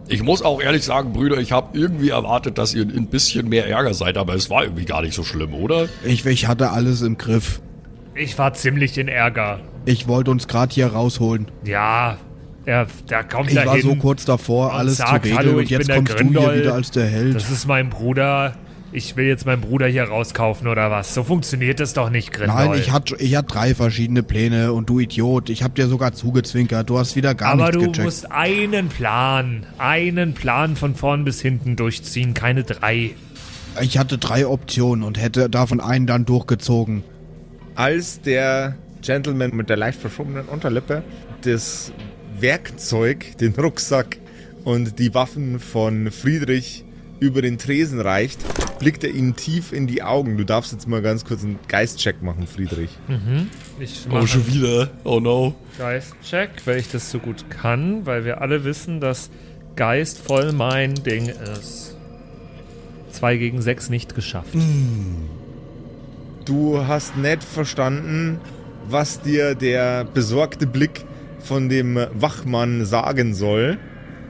Ich muss auch ehrlich sagen, Brüder, ich habe irgendwie erwartet, dass ihr ein bisschen mehr Ärger seid, aber es war irgendwie gar nicht so schlimm, oder? Ich, ich hatte alles im Griff. Ich war ziemlich in Ärger. Ich wollte uns gerade hier rausholen. Ja, er, da kommt Ich er war hin. so kurz davor, alles zu sagt, regeln "Hallo, und ich jetzt der kommst du Grindol." hier wieder als der Held. Das ist mein Bruder. Ich will jetzt meinen Bruder hier rauskaufen oder was? So funktioniert das doch nicht, Grindol. Nein, ich hatte ich hatte drei verschiedene Pläne und du Idiot, ich hab dir sogar zugezwinkert. Du hast wieder gar Aber nichts du gecheckt. musst einen Plan, einen Plan von vorn bis hinten durchziehen, keine drei. Ich hatte drei Optionen und hätte davon einen dann durchgezogen. Als der Gentleman mit der leicht verschobenen Unterlippe das Werkzeug, den Rucksack und die Waffen von Friedrich über den Tresen reicht, blickt er ihm tief in die Augen. Du darfst jetzt mal ganz kurz einen Geistcheck machen, Friedrich. Ich Oh, schon wieder. Oh no. Geistcheck, weil ich das so gut kann, weil wir alle wissen, dass Geist voll mein Ding ist. Zwei gegen sechs nicht geschafft. Du hast nicht verstanden, was dir der besorgte Blick von dem Wachmann sagen soll.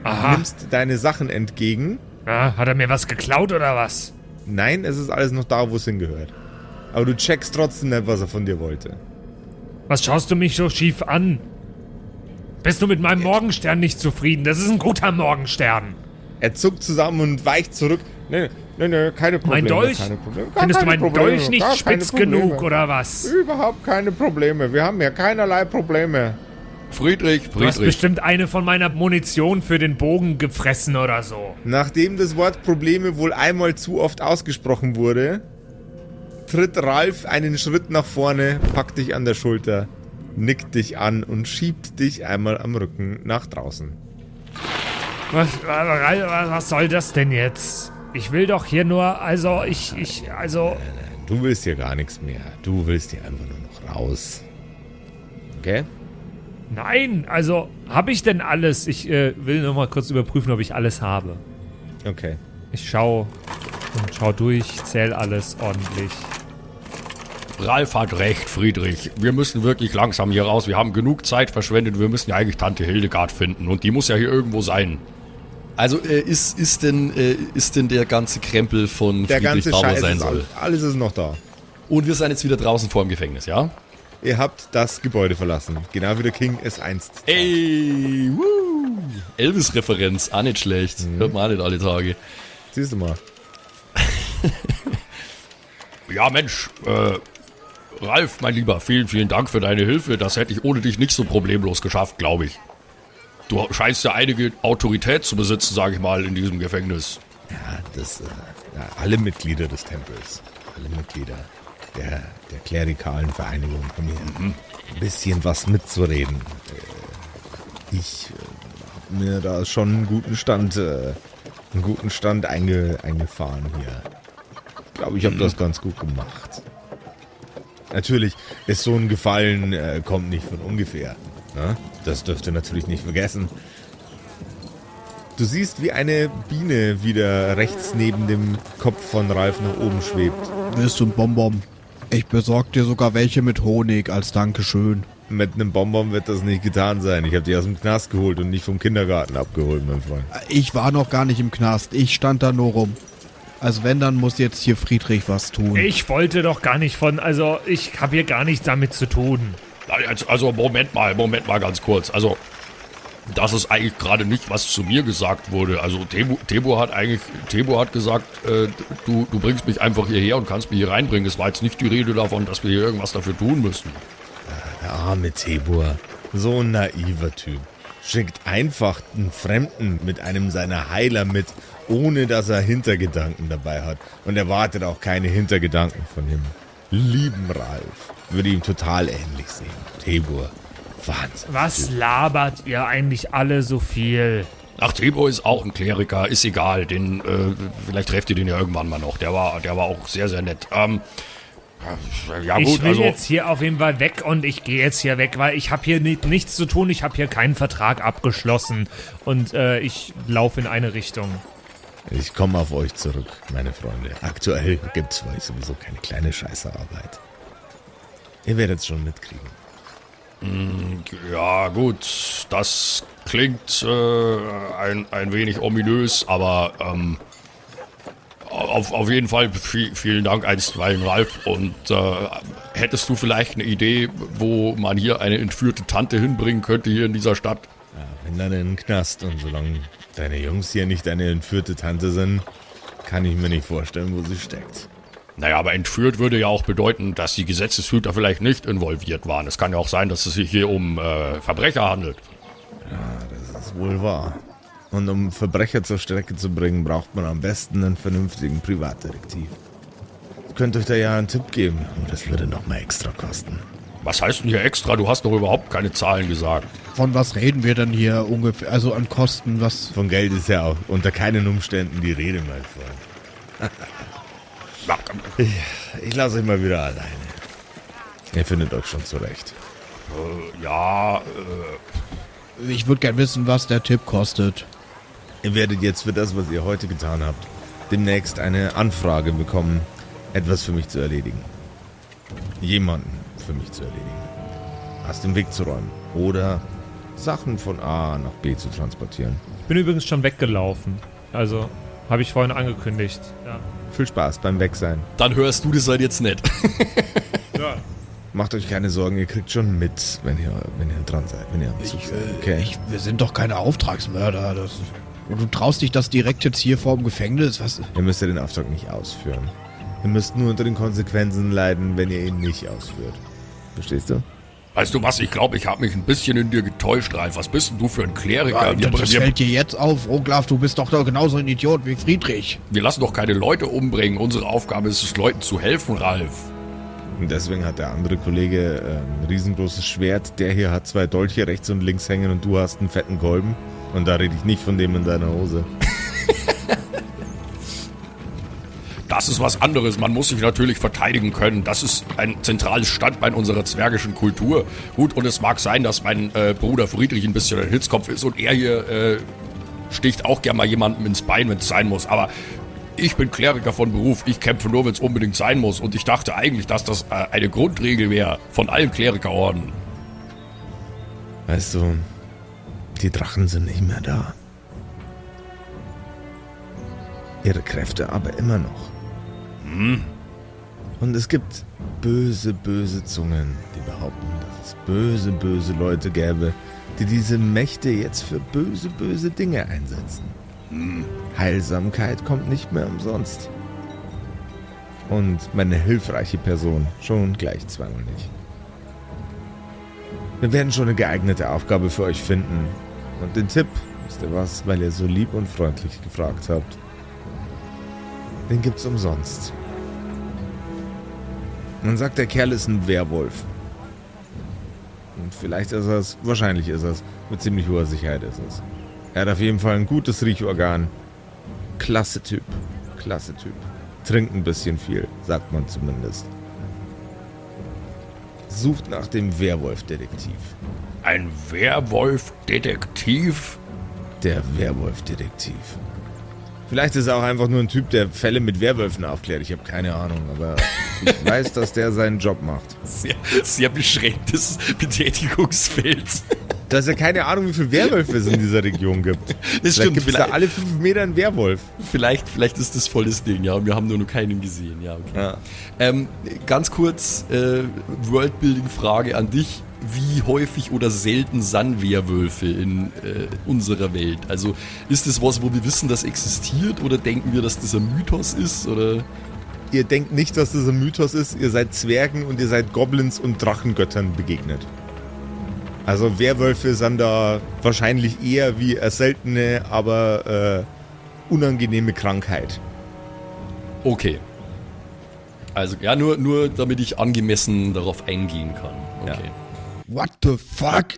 Aha. Nimmst deine Sachen entgegen. Ah, hat er mir was geklaut oder was? Nein, es ist alles noch da, wo es hingehört. Aber du checkst trotzdem nicht, was er von dir wollte. Was schaust du mich so schief an? Bist du mit meinem Morgenstern nicht zufrieden? Das ist ein guter Morgenstern. Er zuckt zusammen und weicht zurück. Nee, nee, nee, keine Probleme. Mein Dolch? Keine Probleme. Gar Findest du meinen Probleme, Dolch nicht spitz genug oder was? Überhaupt keine Probleme. Wir haben hier keinerlei Probleme. Friedrich, Du hast Friedrich. bestimmt eine von meiner Munition für den Bogen gefressen oder so. Nachdem das Wort Probleme wohl einmal zu oft ausgesprochen wurde, tritt Ralf einen Schritt nach vorne, packt dich an der Schulter, nickt dich an und schiebt dich einmal am Rücken nach draußen. Was, was, was soll das denn jetzt? Ich will doch hier nur, also ich, ich, also. Du willst hier gar nichts mehr. Du willst hier einfach nur noch raus. Okay? Nein, also habe ich denn alles? Ich äh, will nur mal kurz überprüfen, ob ich alles habe. Okay. Ich schau und schau durch, zähl alles ordentlich. Ralf hat recht, Friedrich. Wir müssen wirklich langsam hier raus. Wir haben genug Zeit verschwendet. Wir müssen ja eigentlich Tante Hildegard finden. Und die muss ja hier irgendwo sein. Also äh, ist, ist, denn, äh, ist denn der ganze Krempel von Der Friedrich ganze Bauer Scheiß sein ist soll? all- alles ist noch da. Und wir sind jetzt wieder draußen vor dem Gefängnis, ja? Ihr habt das Gebäude verlassen. Genau wie der King es einst. Ey, woo. Elvis-Referenz, auch nicht schlecht. Hört man auch nicht alle Tage. Siehst du mal. Ja, Mensch, äh, Ralf, mein Lieber, vielen, vielen Dank für deine Hilfe. Das hätte ich ohne dich nicht so problemlos geschafft, glaube ich. Du scheinst ja einige Autorität zu besitzen, sage ich mal, in diesem Gefängnis. Ja, das, äh, ja, alle Mitglieder des Tempels, alle Mitglieder der, der klerikalen Vereinigung haben hier ein bisschen was mitzureden. Äh, Ich äh, habe mir da schon einen guten Stand, äh, einen guten Stand einge, eingefahren hier. Ich glaube, ich habe das ganz gut gemacht. Natürlich ist so ein Gefallen, äh, kommt nicht von ungefähr. Ne? Das dürft ihr natürlich nicht vergessen. Du siehst, wie eine Biene wieder rechts neben dem Kopf von Ralf nach oben schwebt. Willst du ein Bonbon? Ich besorg dir sogar welche mit Honig als Dankeschön. Mit einem Bonbon wird das nicht getan sein. Ich habe die aus dem Knast geholt und nicht vom Kindergarten abgeholt, mein Freund. Ich war noch gar nicht im Knast. Ich stand da nur rum. Also wenn, dann muss jetzt hier Friedrich was tun. Ich wollte doch gar nicht von, also ich habe hier gar nichts damit zu tun. Also, also Moment mal, Moment mal ganz kurz. Also, das ist eigentlich gerade nicht, was zu mir gesagt wurde. Also Tebo, Tebo hat eigentlich, Tebo hat gesagt, äh, du, du bringst mich einfach hierher und kannst mich hier reinbringen. Es war jetzt nicht die Rede davon, dass wir hier irgendwas dafür tun müssen. Der arme Tebur. So ein naiver Typ. Schickt einfach einen Fremden mit einem seiner Heiler mit, ohne dass er Hintergedanken dabei hat. Und erwartet auch keine Hintergedanken von ihm. Lieben Ralf. Würde ihm total ähnlich sehen. Tebur. Wahnsinn. Was labert ihr eigentlich alle so viel? Ach, Tebo ist auch ein Kleriker, ist egal. Den, äh, vielleicht trefft ihr den ja irgendwann mal noch. Der war, der war auch sehr, sehr nett. Ähm, ja gut, ich will also jetzt hier auf jeden Fall weg und ich gehe jetzt hier weg, weil ich habe hier ni nichts zu tun. Ich habe hier keinen Vertrag abgeschlossen und äh, ich laufe in eine Richtung. Ich komme auf euch zurück, meine Freunde. Aktuell gibt's für euch sowieso keine kleine Scheißearbeit. Ihr werdet es schon mitkriegen. Ja gut, das klingt äh, ein, ein wenig ominös, aber ähm, auf, auf jeden Fall vi- vielen Dank einstweilen, Ralf. Und äh, hättest du vielleicht eine Idee, wo man hier eine entführte Tante hinbringen könnte hier in dieser Stadt? Wenn dann in den Knast und solange deine Jungs hier nicht eine entführte Tante sind, kann ich mir nicht vorstellen, wo sie steckt. Naja, aber entführt würde ja auch bedeuten, dass die Gesetzeshüter vielleicht nicht involviert waren. Es kann ja auch sein, dass es sich hier um äh, Verbrecher handelt. Das ist wohl wahr. Und um Verbrecher zur Strecke zu bringen, braucht man am besten einen vernünftigen Privatdetektiv. Ich könnte euch da ja einen Tipp geben, und das würde nochmal extra kosten. Was heißt denn hier extra? Du hast doch überhaupt keine Zahlen gesagt. Von was reden wir denn hier ungefähr? Also an Kosten, was? Von Geld ist ja auch unter keinen Umständen die Rede, mein Freund. Ich, ich lasse euch mal wieder alleine. Ihr findet euch schon zurecht. ja äh, Ich würde gern wissen, was der Tipp kostet. Ihr werdet jetzt für das, was ihr heute getan habt, demnächst eine Anfrage bekommen, etwas für mich zu erledigen. Jemanden für mich zu erledigen. Aus dem Weg zu räumen. Oder Sachen von A nach B zu transportieren. Ich bin übrigens schon weggelaufen. Also, habe ich vorhin angekündigt. Ja. Viel Spaß beim Wegsein. Dann hörst du das halt jetzt nicht. Macht euch keine Sorgen, ihr kriegt schon mit, wenn ihr, wenn ihr dran seid, wenn ihr am Zug seid. Okay. Ich, wir sind doch keine Auftragsmörder. Das, und du traust dich das direkt jetzt hier vor dem Gefängnis? Was? Ihr müsst ja den Auftrag nicht ausführen. Ihr müsst nur unter den Konsequenzen leiden, wenn ihr ihn nicht ausführt. Verstehst du? Weißt du was, ich glaube, ich habe mich ein bisschen in dir getäuscht, Ralf. Was bist denn du für ein Kleriker? Ja, wir, das wir, fällt dir jetzt auf. Roglaf, du bist doch da genauso ein Idiot wie Friedrich. wir lassen doch keine Leute umbringen. Unsere Aufgabe ist es, Leuten zu helfen, Ralf. Und deswegen hat der andere Kollege äh, ein riesengroßes Schwert. Der hier hat zwei Dolche rechts und links hängen und du hast einen fetten Kolben. Und da rede ich nicht von dem in deiner Hose. Das ist was anderes. Man muss sich natürlich verteidigen können. Das ist ein zentrales Standbein unserer zwergischen Kultur. Gut, und es mag sein, dass mein äh, Bruder Friedrich ein bisschen ein Hitzkopf ist und er hier äh, sticht auch gern mal jemandem ins Bein, wenn es sein muss. Aber ich bin Kleriker von Beruf. Ich kämpfe nur, wenn es unbedingt sein muss. Und ich dachte eigentlich, dass das äh, eine Grundregel wäre von allen Klerikerorden. Weißt du, die Drachen sind nicht mehr da. Ihre Kräfte aber immer noch. Und es gibt böse, böse Zungen, die behaupten, dass es böse, böse Leute gäbe, die diese Mächte jetzt für böse, böse Dinge einsetzen. Heilsamkeit kommt nicht mehr umsonst. Und meine hilfreiche Person schon gleich zweimal nicht. Wir werden schon eine geeignete Aufgabe für euch finden. Und den Tipp, wisst ihr was, weil ihr so lieb und freundlich gefragt habt, den gibt's umsonst. Man sagt, der Kerl ist ein Werwolf. Und vielleicht ist er es, wahrscheinlich ist er es, mit ziemlich hoher Sicherheit ist es. Er hat auf jeden Fall ein gutes Riechorgan. Klasse Typ. Klasse Typ. Trinkt ein bisschen viel, sagt man zumindest. Sucht nach dem Werwolf-Detektiv. Ein Werwolf-Detektiv? Der Werwolf-Detektiv. Vielleicht ist er auch einfach nur ein Typ, der Fälle mit Werwölfen aufklärt. Ich habe keine Ahnung, aber ich weiß, dass der seinen Job macht. Sehr, sehr beschränktes Betätigungsfeld. Dass er keine Ahnung, wie viele Werwölfe es in dieser Region gibt. Das Vielleicht stimmt, gibt es da alle fünf Meter einen Werwolf. vielleicht, vielleicht ist das voll das Ding, ja. Und wir haben nur noch keinen gesehen, ja, okay. Ja. Ähm, ganz kurz, äh, Worldbuilding-Frage an dich. Wie häufig oder selten sind Werwölfe in äh, unserer Welt? Also ist das was, wo wir wissen, das existiert oder denken wir, dass das ein Mythos ist? Oder Ihr denkt nicht, dass das ein Mythos ist. Ihr seid Zwergen und ihr seid Goblins und Drachengöttern begegnet. Also Werwölfe sind da wahrscheinlich eher wie eine seltene, aber äh, unangenehme Krankheit. okay. Also ja, nur, nur damit ich angemessen darauf eingehen kann. Okay. What the fuck?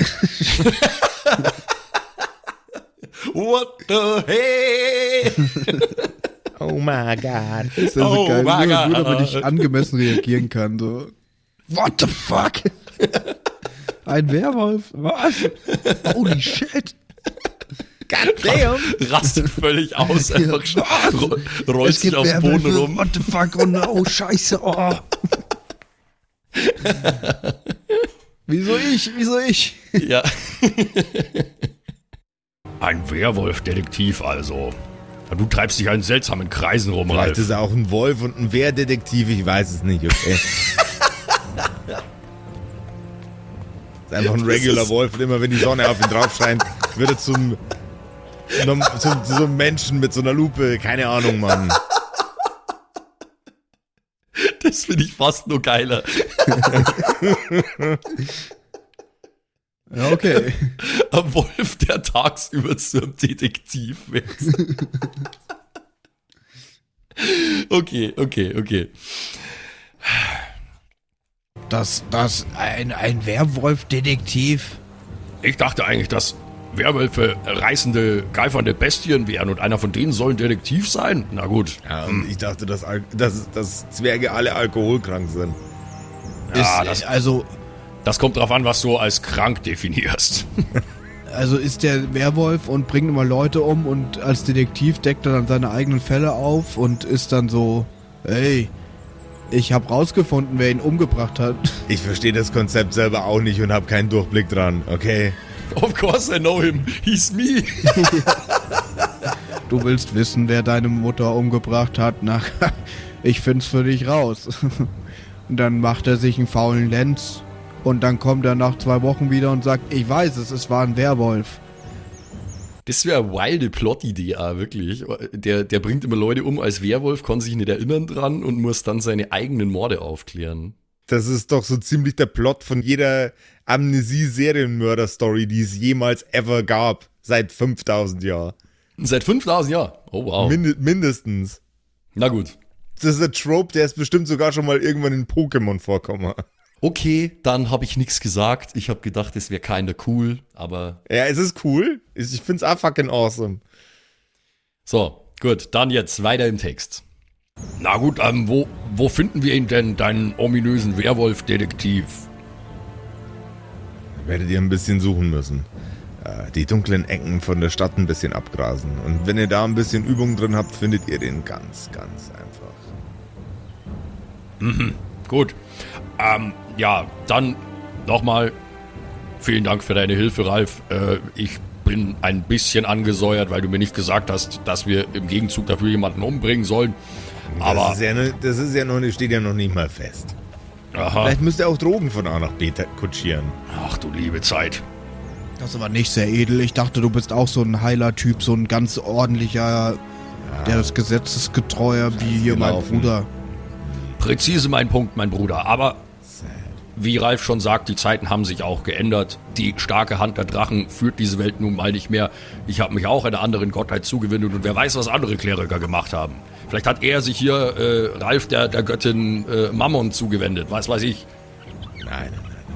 What the hey? Oh my god. Das ist ja so Oh geil, my nur, nur God. damit ich angemessen reagieren kann. So. What the fuck? Ein Werwolf? Was? Holy shit. God damn. Rastet völlig aus, einfach rollt sich gibt auf den Boden rum. What the fuck? Oh, no, oh scheiße. Oh. Wieso ich? Wieso ich? Ja. Ein Werwolf-Detektiv also. Du treibst dich in seltsamen Kreisen rum, Vielleicht Ralf. ist er auch ein Wolf und ein Wehrdetektiv, ich weiß es nicht, okay. ist einfach ein regular Wolf und immer wenn die Sonne auf ihn drauf scheint, wird er zum, zum, zum, zu so einem Menschen mit so einer Lupe, keine Ahnung, Mann. Das finde ich fast nur geiler. Ja, okay. Ein Wolf, der tagsüber zu einem Detektiv wird. Okay, okay, okay. Das, das, ein, ein Werwolf-Detektiv? Ich dachte eigentlich, dass Werwölfe reißende, geifernde Bestien wären und einer von denen soll ein Detektiv sein. Na gut. Ja, ich dachte, dass, Al- dass, dass Zwerge alle alkoholkrank sind. Ja, ist, das, also, das kommt drauf an, was du als krank definierst. also ist der Werwolf und bringt immer Leute um und als Detektiv deckt er dann seine eigenen Fälle auf und ist dann so, hey, ich habe rausgefunden, wer ihn umgebracht hat. Ich verstehe das Konzept selber auch nicht und habe keinen Durchblick dran, okay? Of course I know him. He's me. Du willst wissen, wer deine Mutter umgebracht hat? Na, ich find's für dich raus. Und dann macht er sich einen faulen Lenz und dann kommt er nach zwei Wochen wieder und sagt, ich weiß es, es war ein Werwolf. Das wäre eine wilde Plot-Idee, auch, wirklich. Der, der bringt immer Leute um als Werwolf, kann sich nicht erinnern dran und muss dann seine eigenen Morde aufklären. Das ist doch so ziemlich der Plot von jeder Amnesie-Serienmörder-Story, die es jemals ever gab. Seit 5000 Jahren. Seit 5000 Jahren. Oh, wow. Mind mindestens. Na gut. Das ist ein Trope, der ist bestimmt sogar schon mal irgendwann in Pokémon vorkommen. Okay, dann habe ich nichts gesagt. Ich habe gedacht, es wäre keiner cool, aber. Ja, es ist cool. Ich find's auch fucking awesome. So, gut, dann jetzt weiter im Text. Na gut, ähm, wo, wo finden wir ihn denn, deinen ominösen Werwolf-Detektiv? Werdet ihr ein bisschen suchen müssen. Äh, Die dunklen Ecken von der Stadt ein bisschen abgrasen. Und wenn ihr da ein bisschen Übung drin habt, findet ihr den ganz, ganz einfach. Gut. Ähm, ja, dann nochmal vielen Dank für deine Hilfe, Ralf. Äh, ich bin ein bisschen angesäuert, weil du mir nicht gesagt hast, dass wir im Gegenzug dafür jemanden umbringen sollen. Aber, das ist ja, ne- das ist ja noch, steht ja noch nicht mal fest. aha, Vielleicht müsst ihr auch Drogen von A nach B kutschieren. ach du liebe Zeit. Das ist aber nicht sehr edel. Ich dachte, du bist auch so ein heiler Typ, so ein ganz ordentlicher, der das gesetzesgetreuer wie hier mein gelaufen. Bruder. Präzise mein Punkt, mein Bruder. Aber wie Ralf schon sagt, die Zeiten haben sich auch geändert. Die starke Hand der Drachen führt diese Welt nun mal nicht mehr. Ich habe mich auch einer anderen Gottheit zugewendet und wer weiß, was andere Kleriker gemacht haben. Vielleicht hat er sich hier äh, Ralf der, der Göttin äh, Mammon zugewendet, was weiß ich. Nein, nein, nein.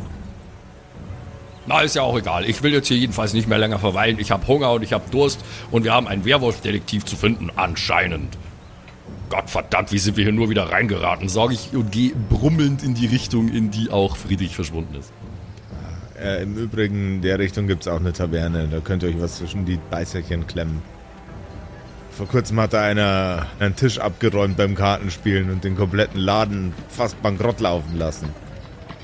Na, ist ja auch egal. Ich will jetzt hier jedenfalls nicht mehr länger verweilen. Ich habe Hunger und ich habe Durst und wir haben einen Werwolf-Detektiv zu finden, anscheinend. Gott verdammt, wie sind wir hier nur wieder reingeraten, sage ich und gehe brummelnd in die Richtung, in die auch Friedrich verschwunden ist. Äh, Im Übrigen, in der Richtung gibt's auch eine Taverne. Da könnt ihr euch was zwischen die Beißerchen klemmen. Vor kurzem hat da einer einen Tisch abgeräumt beim Kartenspielen und den kompletten Laden fast bankrott laufen lassen.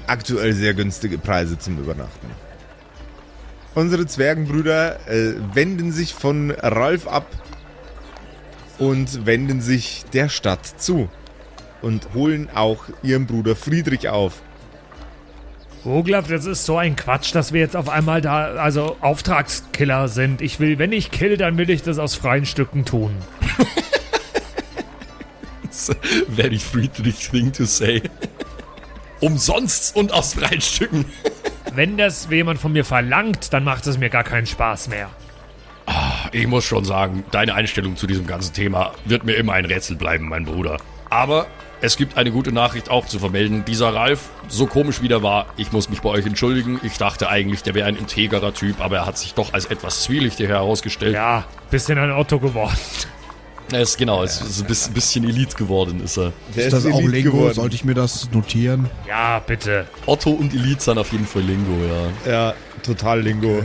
Aktuell sehr günstige Preise zum Übernachten. Unsere Zwergenbrüder äh, wenden sich von Ralf ab und wenden sich der Stadt zu und holen auch ihren Bruder Friedrich auf. Oglaf, das ist so ein Quatsch, dass wir jetzt auf einmal da, also Auftragskiller sind. Ich will, wenn ich kill, dann will ich das aus freien Stücken tun. Very Friedrich thing to say. Umsonst und aus freien Stücken. Wenn das jemand von mir verlangt, dann macht es mir gar keinen Spaß mehr. Ich muss schon sagen, deine Einstellung zu diesem ganzen Thema wird mir immer ein Rätsel bleiben, mein Bruder. Aber es gibt eine gute Nachricht auch zu vermelden. Dieser Ralf, so komisch wie der war, ich muss mich bei euch entschuldigen. Ich dachte eigentlich, der wäre ein integrer Typ, aber er hat sich doch als etwas zwielichtig herausgestellt. Ja, bisschen ein Otto geworden. Er ist genau, es ist ein bisschen, bisschen Elite geworden, ist er. Der Ist das auch Elite Lingo? geworden. Sollte ich mir das notieren? Ja, bitte. Otto und Elite sind auf jeden Fall Lingo, ja. Ja, total Lingo.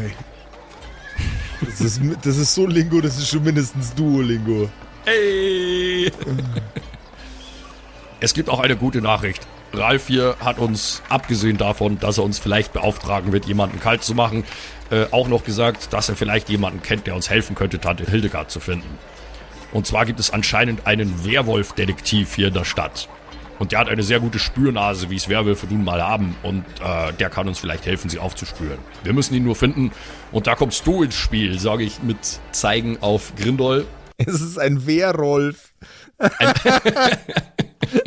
Das, ist, das ist so Lingo, das ist schon mindestens Duolingo. Hey! Es gibt auch eine gute Nachricht. Ralf hier hat uns, abgesehen davon, dass er uns vielleicht beauftragen wird, jemanden kalt zu machen, äh, auch noch gesagt, dass er vielleicht jemanden kennt, der uns helfen könnte, Tante Hildegard zu finden. Und zwar gibt es anscheinend einen Werwolf-Detektiv hier in der Stadt. Und der hat eine sehr gute Spürnase, wie es Werwölfe nun mal haben. Und äh, der kann uns vielleicht helfen, sie aufzuspüren. Wir müssen ihn nur finden. Und da kommst du ins Spiel, sage ich mit Zeigen auf Grindol. Es ist ein Werwolf.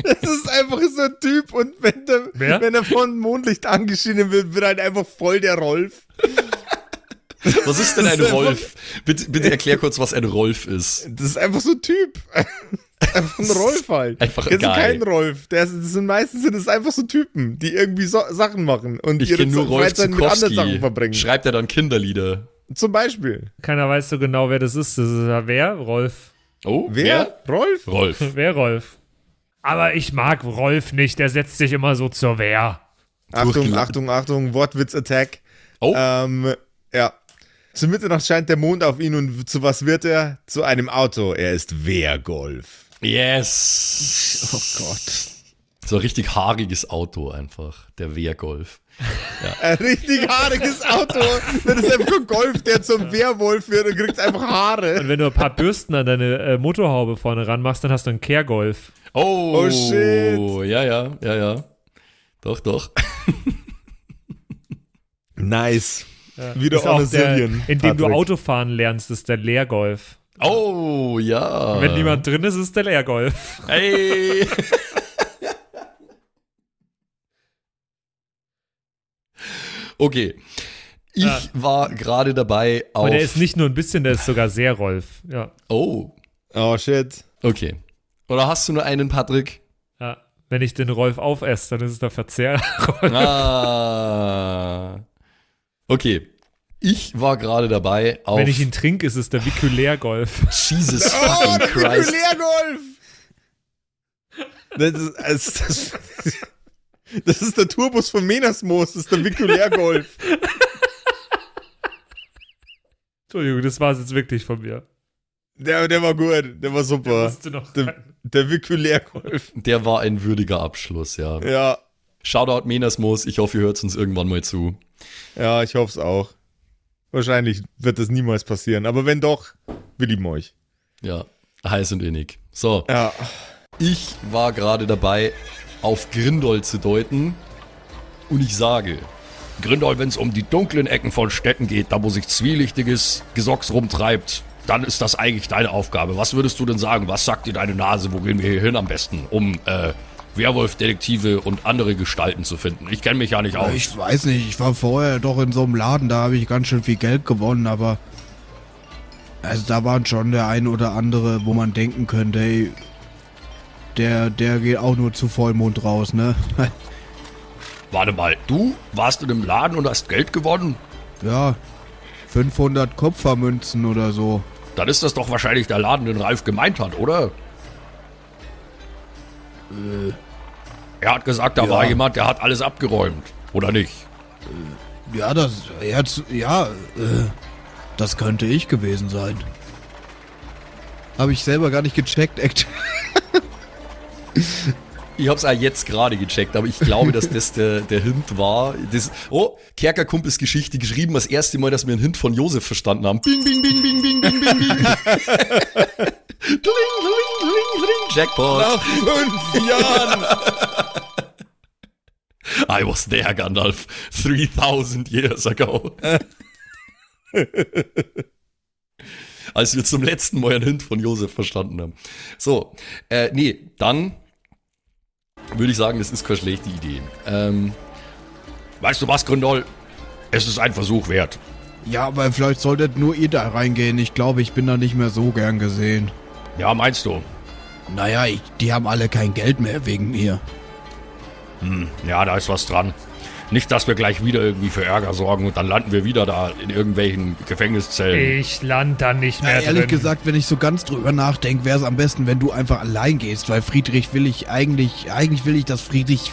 Das ist einfach so ein Typ und wenn, der, Wer? wenn er von Mondlicht angeschienen wird, wird er halt einfach voll der Rolf. Was ist denn Das ein ist Rolf? Bitte, bitte erklär kurz, was ein Rolf ist. Das ist einfach so ein Typ. Einfach ein Rolf halt. einfach das ist kein Rolf. Der ist, das sind meistens sind es einfach so Typen, die irgendwie so Sachen machen und Ich ihre nur Rolf Freizeit mit anderen Sachen verbringen. Schreibt er dann Kinderlieder? Zum Beispiel. Keiner weiß so genau, wer das ist. Das ist ja wer? Rolf. Oh, Wer? Rolf? Rolf. Wer Rolf? Aber ich mag Rolf nicht, der setzt sich immer so zur Wehr. Achtung, Achtung, Achtung, Wortwitz-Attack. Oh, Ähm, ja. Zur Mitternacht scheint der Mond auf ihn und zu was wird er? Zu einem Auto. Er ist Wehrgolf. yes. Oh Gott. So ein richtig haariges Auto einfach. Der Wehrgolf. Ein richtig haariges Auto. Das ist einfach ein Golf, der zum Wehrwolf wird und kriegt einfach Haare. Und wenn du ein paar Bürsten an deine äh, Motorhaube vorne ranmachst, dann hast du einen Kehrgolf. Oh, Oh, shit. Ja, ja, ja, ja. Doch, doch. Nice. Wieder Ist auch on a der, Zillion, in dem du. Autofahren lernst, ist der Leergolf. Oh, ja. Wenn niemand drin ist, ist der Leergolf. Hey. Okay. Ich Ja. war gerade dabei auf. Aber der ist nicht nur ein bisschen, der ist sogar sehr Rolf. Ja. oh, Oh, shit. okay. Oder hast du nur einen, Patrick? ja. Wenn ich den Rolf aufesse, dann ist es der Verzehr. Ah. Okay. Ich war gerade dabei auf. Wenn ich ihn trinke, ist es der Vikulärgolf. Jesus fucking Christ. Leergolf! Das ist, das, das, das ist der Tourbus von Menasmoos, das ist der Vikulärgolf. Entschuldigung, das war es jetzt wirklich von mir. Der, der war gut, der war super. Musste noch Der, der Vikulärgolf. Der war ein würdiger Abschluss, ja. Ja, Shoutout Menasmos, ich hoffe, ihr hört uns irgendwann mal zu. ja, ich hoffe es auch. Wahrscheinlich wird das niemals passieren, aber wenn doch, wir lieben euch. Ja, heiß und innig. So, Ja, ich war gerade dabei, auf Grindol zu deuten und ich sage, Grindol, wenn es um die dunklen Ecken von Städten geht, da wo sich zwielichtiges Gesocks rumtreibt, dann ist das eigentlich deine Aufgabe. Was würdest du denn sagen? Was sagt dir deine Nase? Wo gehen wir hier hin am besten, um äh, Werwolf-Detektive und andere Gestalten zu finden? Ich kenne mich ja nicht aus. Ich weiß nicht, ich war vorher doch in so einem Laden, da habe ich ganz schön viel Geld gewonnen, aber. Also da waren schon der ein oder andere, wo man denken könnte, ey, der, der geht auch nur zu Vollmond raus, ne? Warte mal, du warst in einem Laden und hast Geld gewonnen? ja, 500 Kupfermünzen oder so. Dann ist das doch wahrscheinlich der Laden, den Ralf gemeint hat, oder? er hat gesagt, da ja. war jemand, der hat alles abgeräumt. Oder nicht? Ja, das, jetzt, ja, äh, das könnte ich gewesen sein. Habe ich selber gar nicht gecheckt, echt. ich hab's auch jetzt gerade gecheckt, aber ich glaube, dass das der, der Hint war. Das, oh, Kerkerkumpels Geschichte geschrieben, das erste Mal, dass wir einen Hint von Josef verstanden haben. Bing, bing, bing, bing, bing, bing, bing, bing. Dling, dling, dling, dling. Jackpot. nach fünf Jahren. I was there, Gandalf, 3000 years ago. Als wir zum letzten Mal einen Hint von Josef verstanden haben. So, äh, nee, dann würde ich sagen, das ist keine schlechte Idee. Ähm, Weißt du was, Grindol? Es ist ein Versuch wert. Ja, aber vielleicht solltet nur ihr da reingehen. Ich glaube, ich bin da nicht mehr so gern gesehen. Ja, meinst du? Naja, ich, die haben alle kein Geld mehr wegen mir. Ja, da ist was dran. Nicht, dass wir gleich wieder irgendwie für Ärger sorgen und dann landen wir wieder da in irgendwelchen Gefängniszellen. Ich land da nicht Ja, mehr ehrlich drin. gesagt, wenn ich so ganz drüber nachdenke, wäre es am besten, wenn du einfach allein gehst, weil Friedrich will ich eigentlich, eigentlich will ich, dass Friedrich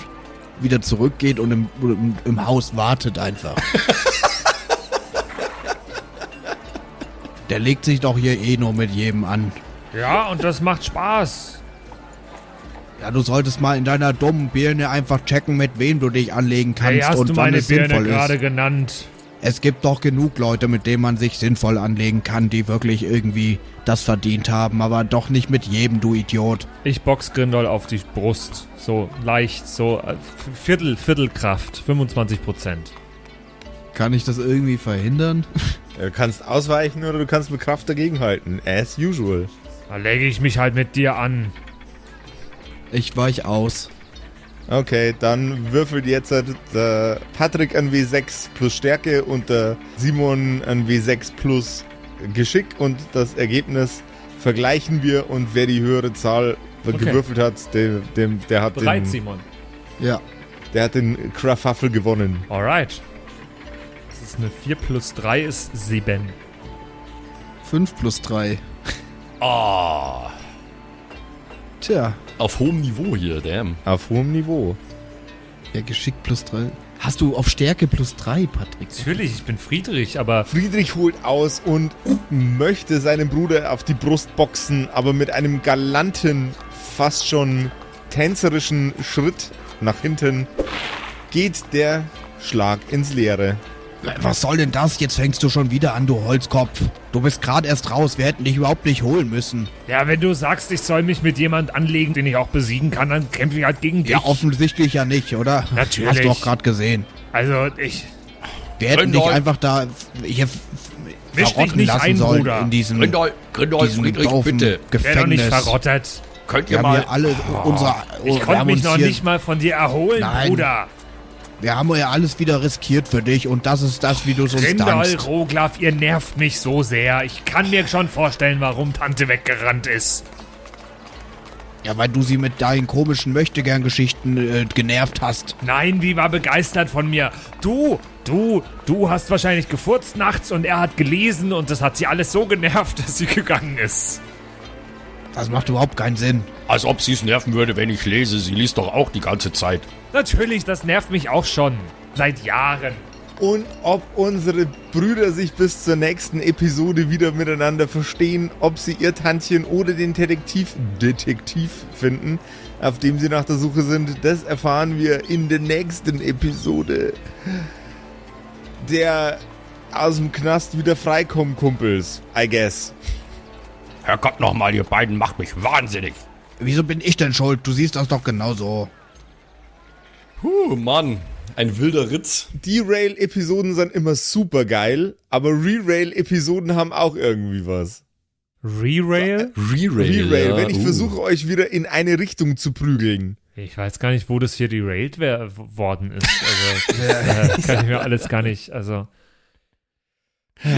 wieder zurückgeht und im, im, im Haus wartet einfach. Der legt sich doch hier eh nur mit jedem an. Ja, und das macht Spaß. Ja, du solltest mal in deiner dummen Birne einfach checken, mit wem du dich anlegen kannst Hey, hast und du wann meine es Birne sinnvoll gerade ist. genannt? Es gibt doch genug Leute, mit denen man sich sinnvoll anlegen kann, die wirklich irgendwie das verdient haben, aber doch nicht mit jedem, du Idiot. Ich box Grindol auf die Brust. So leicht, so äh, Viertel, Viertelkraft, 25 Prozent. Kann ich das irgendwie verhindern? Du kannst ausweichen oder du kannst mit Kraft dagegenhalten. As usual. Da lege ich mich halt mit dir an. Ich weich aus. Okay, dann würfelt jetzt der Patrick ein W6 plus Stärke und der Simon ein W6 plus Geschick und das Ergebnis vergleichen wir und wer die höhere Zahl gewürfelt hat, der, dem, der, hat Bereit, den, Simon. Ja. der hat den Krafuffle gewonnen. Alright. Das ist eine 4 plus 3 ist 7. 5 plus 3. Ah, Tja, auf hohem Niveau hier, damn. Auf hohem Niveau. ja, Geschick plus 3. Hast du auf Stärke plus 3, Patrick? Natürlich, ich bin Friedrich, aber Friedrich holt aus und möchte seinen Bruder auf die Brust boxen, aber mit einem galanten, fast schon tänzerischen Schritt nach hinten geht der Schlag ins Leere. Was soll denn das? Jetzt fängst du schon wieder an, du Holzkopf. Du bist gerade erst raus. Wir hätten dich überhaupt nicht holen müssen. ja, wenn du sagst, ich soll mich mit jemand anlegen, den ich auch besiegen kann, dann kämpfe ich halt gegen dich. Ja, offensichtlich ja nicht, oder? Natürlich. Hast du doch gerade gesehen. Also, ich Wir hätten dich Grindol. einfach da hier dich verrotten nicht lassen ein, sollen Bruder. in diesem, Grindol, Grindol, diesem Friedrich, bitte. werde doch nicht Gefängnis. verrottet. Könnt Wir ihr haben mal. hier alle unser... Ich wir konnte haben mich noch nicht mal von dir erholen, Nein. Bruder. Wir haben ja alles wieder riskiert für dich und das ist das, wie du es uns Rindal, dankst. Roglaf, ihr nervt mich so sehr. Ich kann mir schon vorstellen, warum Tante weggerannt ist. Ja, weil du sie mit deinen komischen Möchtegern-Geschichten äh, genervt hast. Nein, die war begeistert von mir. Du, du, du hast wahrscheinlich gefurzt nachts und er hat gelesen und das hat sie alles so genervt, dass sie gegangen ist. Das macht überhaupt keinen Sinn. Als ob sie es nerven würde, wenn ich lese. Sie liest doch auch die ganze Zeit. Natürlich, das nervt mich auch schon. Seit Jahren. Und ob unsere Brüder sich bis zur nächsten Episode wieder miteinander verstehen, ob sie ihr Tantchen oder den Detektiv, Detektiv finden, auf dem sie nach der Suche sind, das erfahren wir in der nächsten Episode. Der aus dem Knast wieder freikommen, Kumpels, I guess. Herrgott nochmal, ihr beiden macht mich wahnsinnig. Wieso bin ich denn schuld? Du siehst das doch genauso. Puh, Mann. Ein wilder Ritz. Derail-Episoden sind immer super geil, aber Re-Rail-Episoden haben auch irgendwie was. Re-Rail? Re-Rail. Re-Rail, ja. wenn ich Uh. versuche, euch wieder in eine Richtung zu prügeln. Ich weiß gar nicht, wo das hier derailed worden ist. Also, äh, kann ich mir alles gar nicht, also.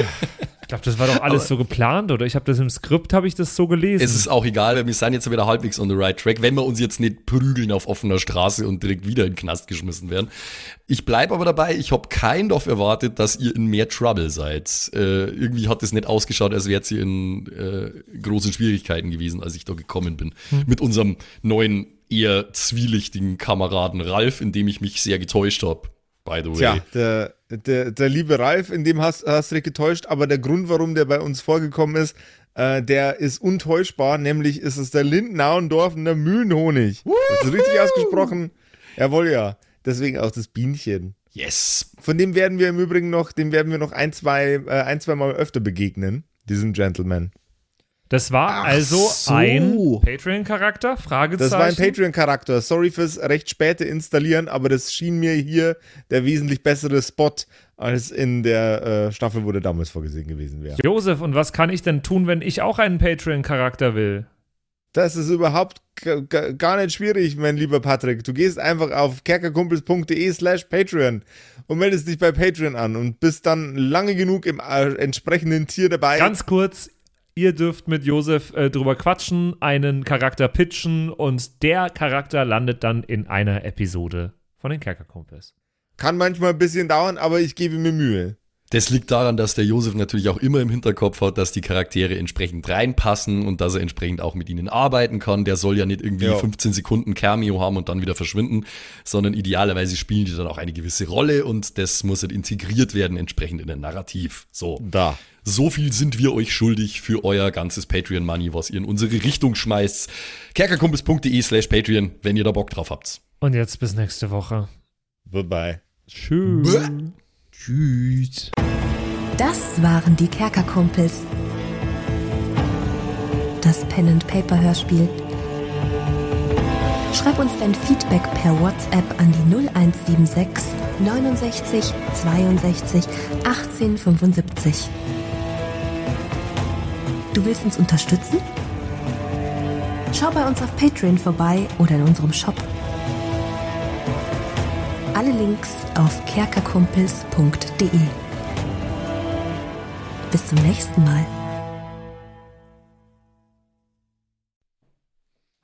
Ich glaube, das war doch alles so geplant, oder? Ich habe das im Skript, habe ich das so gelesen. Es ist auch egal, weil wir sind jetzt wieder halbwegs on the right track, wenn wir uns jetzt nicht prügeln auf offener Straße und direkt wieder in den Knast geschmissen werden. Ich bleib aber dabei, ich habe kein of erwartet, dass ihr in mehr Trouble seid. Äh, irgendwie hat es nicht ausgeschaut, als wärt ihr in äh, großen Schwierigkeiten gewesen, als ich da gekommen bin. Mit unserem neuen, eher zwielichtigen Kameraden Ralf, in dem ich mich sehr getäuscht habe. By the way. Tja, der, der, der liebe Ralf, in dem hast, hast du dich getäuscht, aber der Grund, warum der bei uns vorgekommen ist, äh, der ist untäuschbar, nämlich ist es der Lindenauendorfener Mühlenhonig. Das ist richtig ausgesprochen. Jawohl, ja. Deswegen auch das Bienchen. Yes. Von dem werden wir im Übrigen noch, dem werden wir noch ein, zwei, äh, ein, zwei Mal öfter begegnen, diesem Gentleman. Das war also so. ein Patreon-Charakter? Fragezeichen. Das war ein Patreon-Charakter. Sorry fürs recht späte Installieren, aber das schien mir hier der wesentlich bessere Spot als in der äh, Staffel, wo der damals vorgesehen gewesen wäre. Josef, und was kann ich denn tun, wenn ich auch einen Patreon-Charakter will? Das ist überhaupt gar nicht schwierig, mein lieber Patrick. Du gehst einfach auf kerkerkumpels.de slash Patreon und meldest dich bei Patreon an und bist dann lange genug im äh, entsprechenden Tier dabei. Ganz kurz, ihr dürft mit Josef äh, drüber quatschen, einen Charakter pitchen und der Charakter landet dann in einer Episode von den Kerkerkumpels. Kann manchmal ein bisschen dauern, aber ich gebe mir Mühe. Das liegt daran, dass der Josef natürlich auch immer im Hinterkopf hat, dass die Charaktere entsprechend reinpassen und dass er entsprechend auch mit ihnen arbeiten kann. Der soll ja nicht irgendwie Ja. 15 Sekunden Cameo haben und dann wieder verschwinden, sondern idealerweise spielen die dann auch eine gewisse Rolle und das muss halt integriert werden entsprechend in ein Narrativ. So. Da. So viel sind wir euch schuldig für euer ganzes Patreon-Money, was ihr in unsere Richtung schmeißt. kerkerkumpels.de slash Patreon, wenn ihr da Bock drauf habt. Und jetzt bis nächste Woche. Bye bye. Tschüss. Tschüss. Das waren die Kerkerkumpels. Das Pen and Paper Hörspiel. Schreib uns dein Feedback per WhatsApp an die 0176 69 62 18 75. Du willst uns unterstützen? Schau bei uns auf Patreon vorbei oder in unserem Shop. Alle Links auf kerkerkumpels.de. Bis zum nächsten Mal.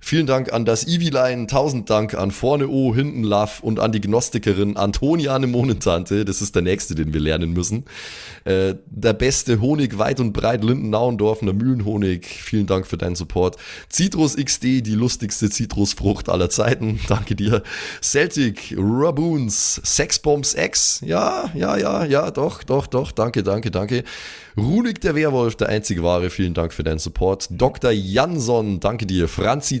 Vielen Dank an das Eviline. Tausend Dank an Vorne O, Hinten Love und an die Gnostikerin Antoniane Monentante. Das ist der nächste, den wir lernen müssen. Äh, der beste Honig weit und breit Linden-Nauendorfener Mühlenhonig. Vielen Dank für deinen Support. Citrus XD, die lustigste Zitrusfrucht aller Zeiten. Danke dir. Celtic, Raboons, Sexbombs X. Ja, ja, ja, ja, doch, doch, doch. Danke, danke, danke. Runik der Werwolf, der einzige wahre. Vielen Dank für deinen Support. Dr. Jansson, danke dir. Franzi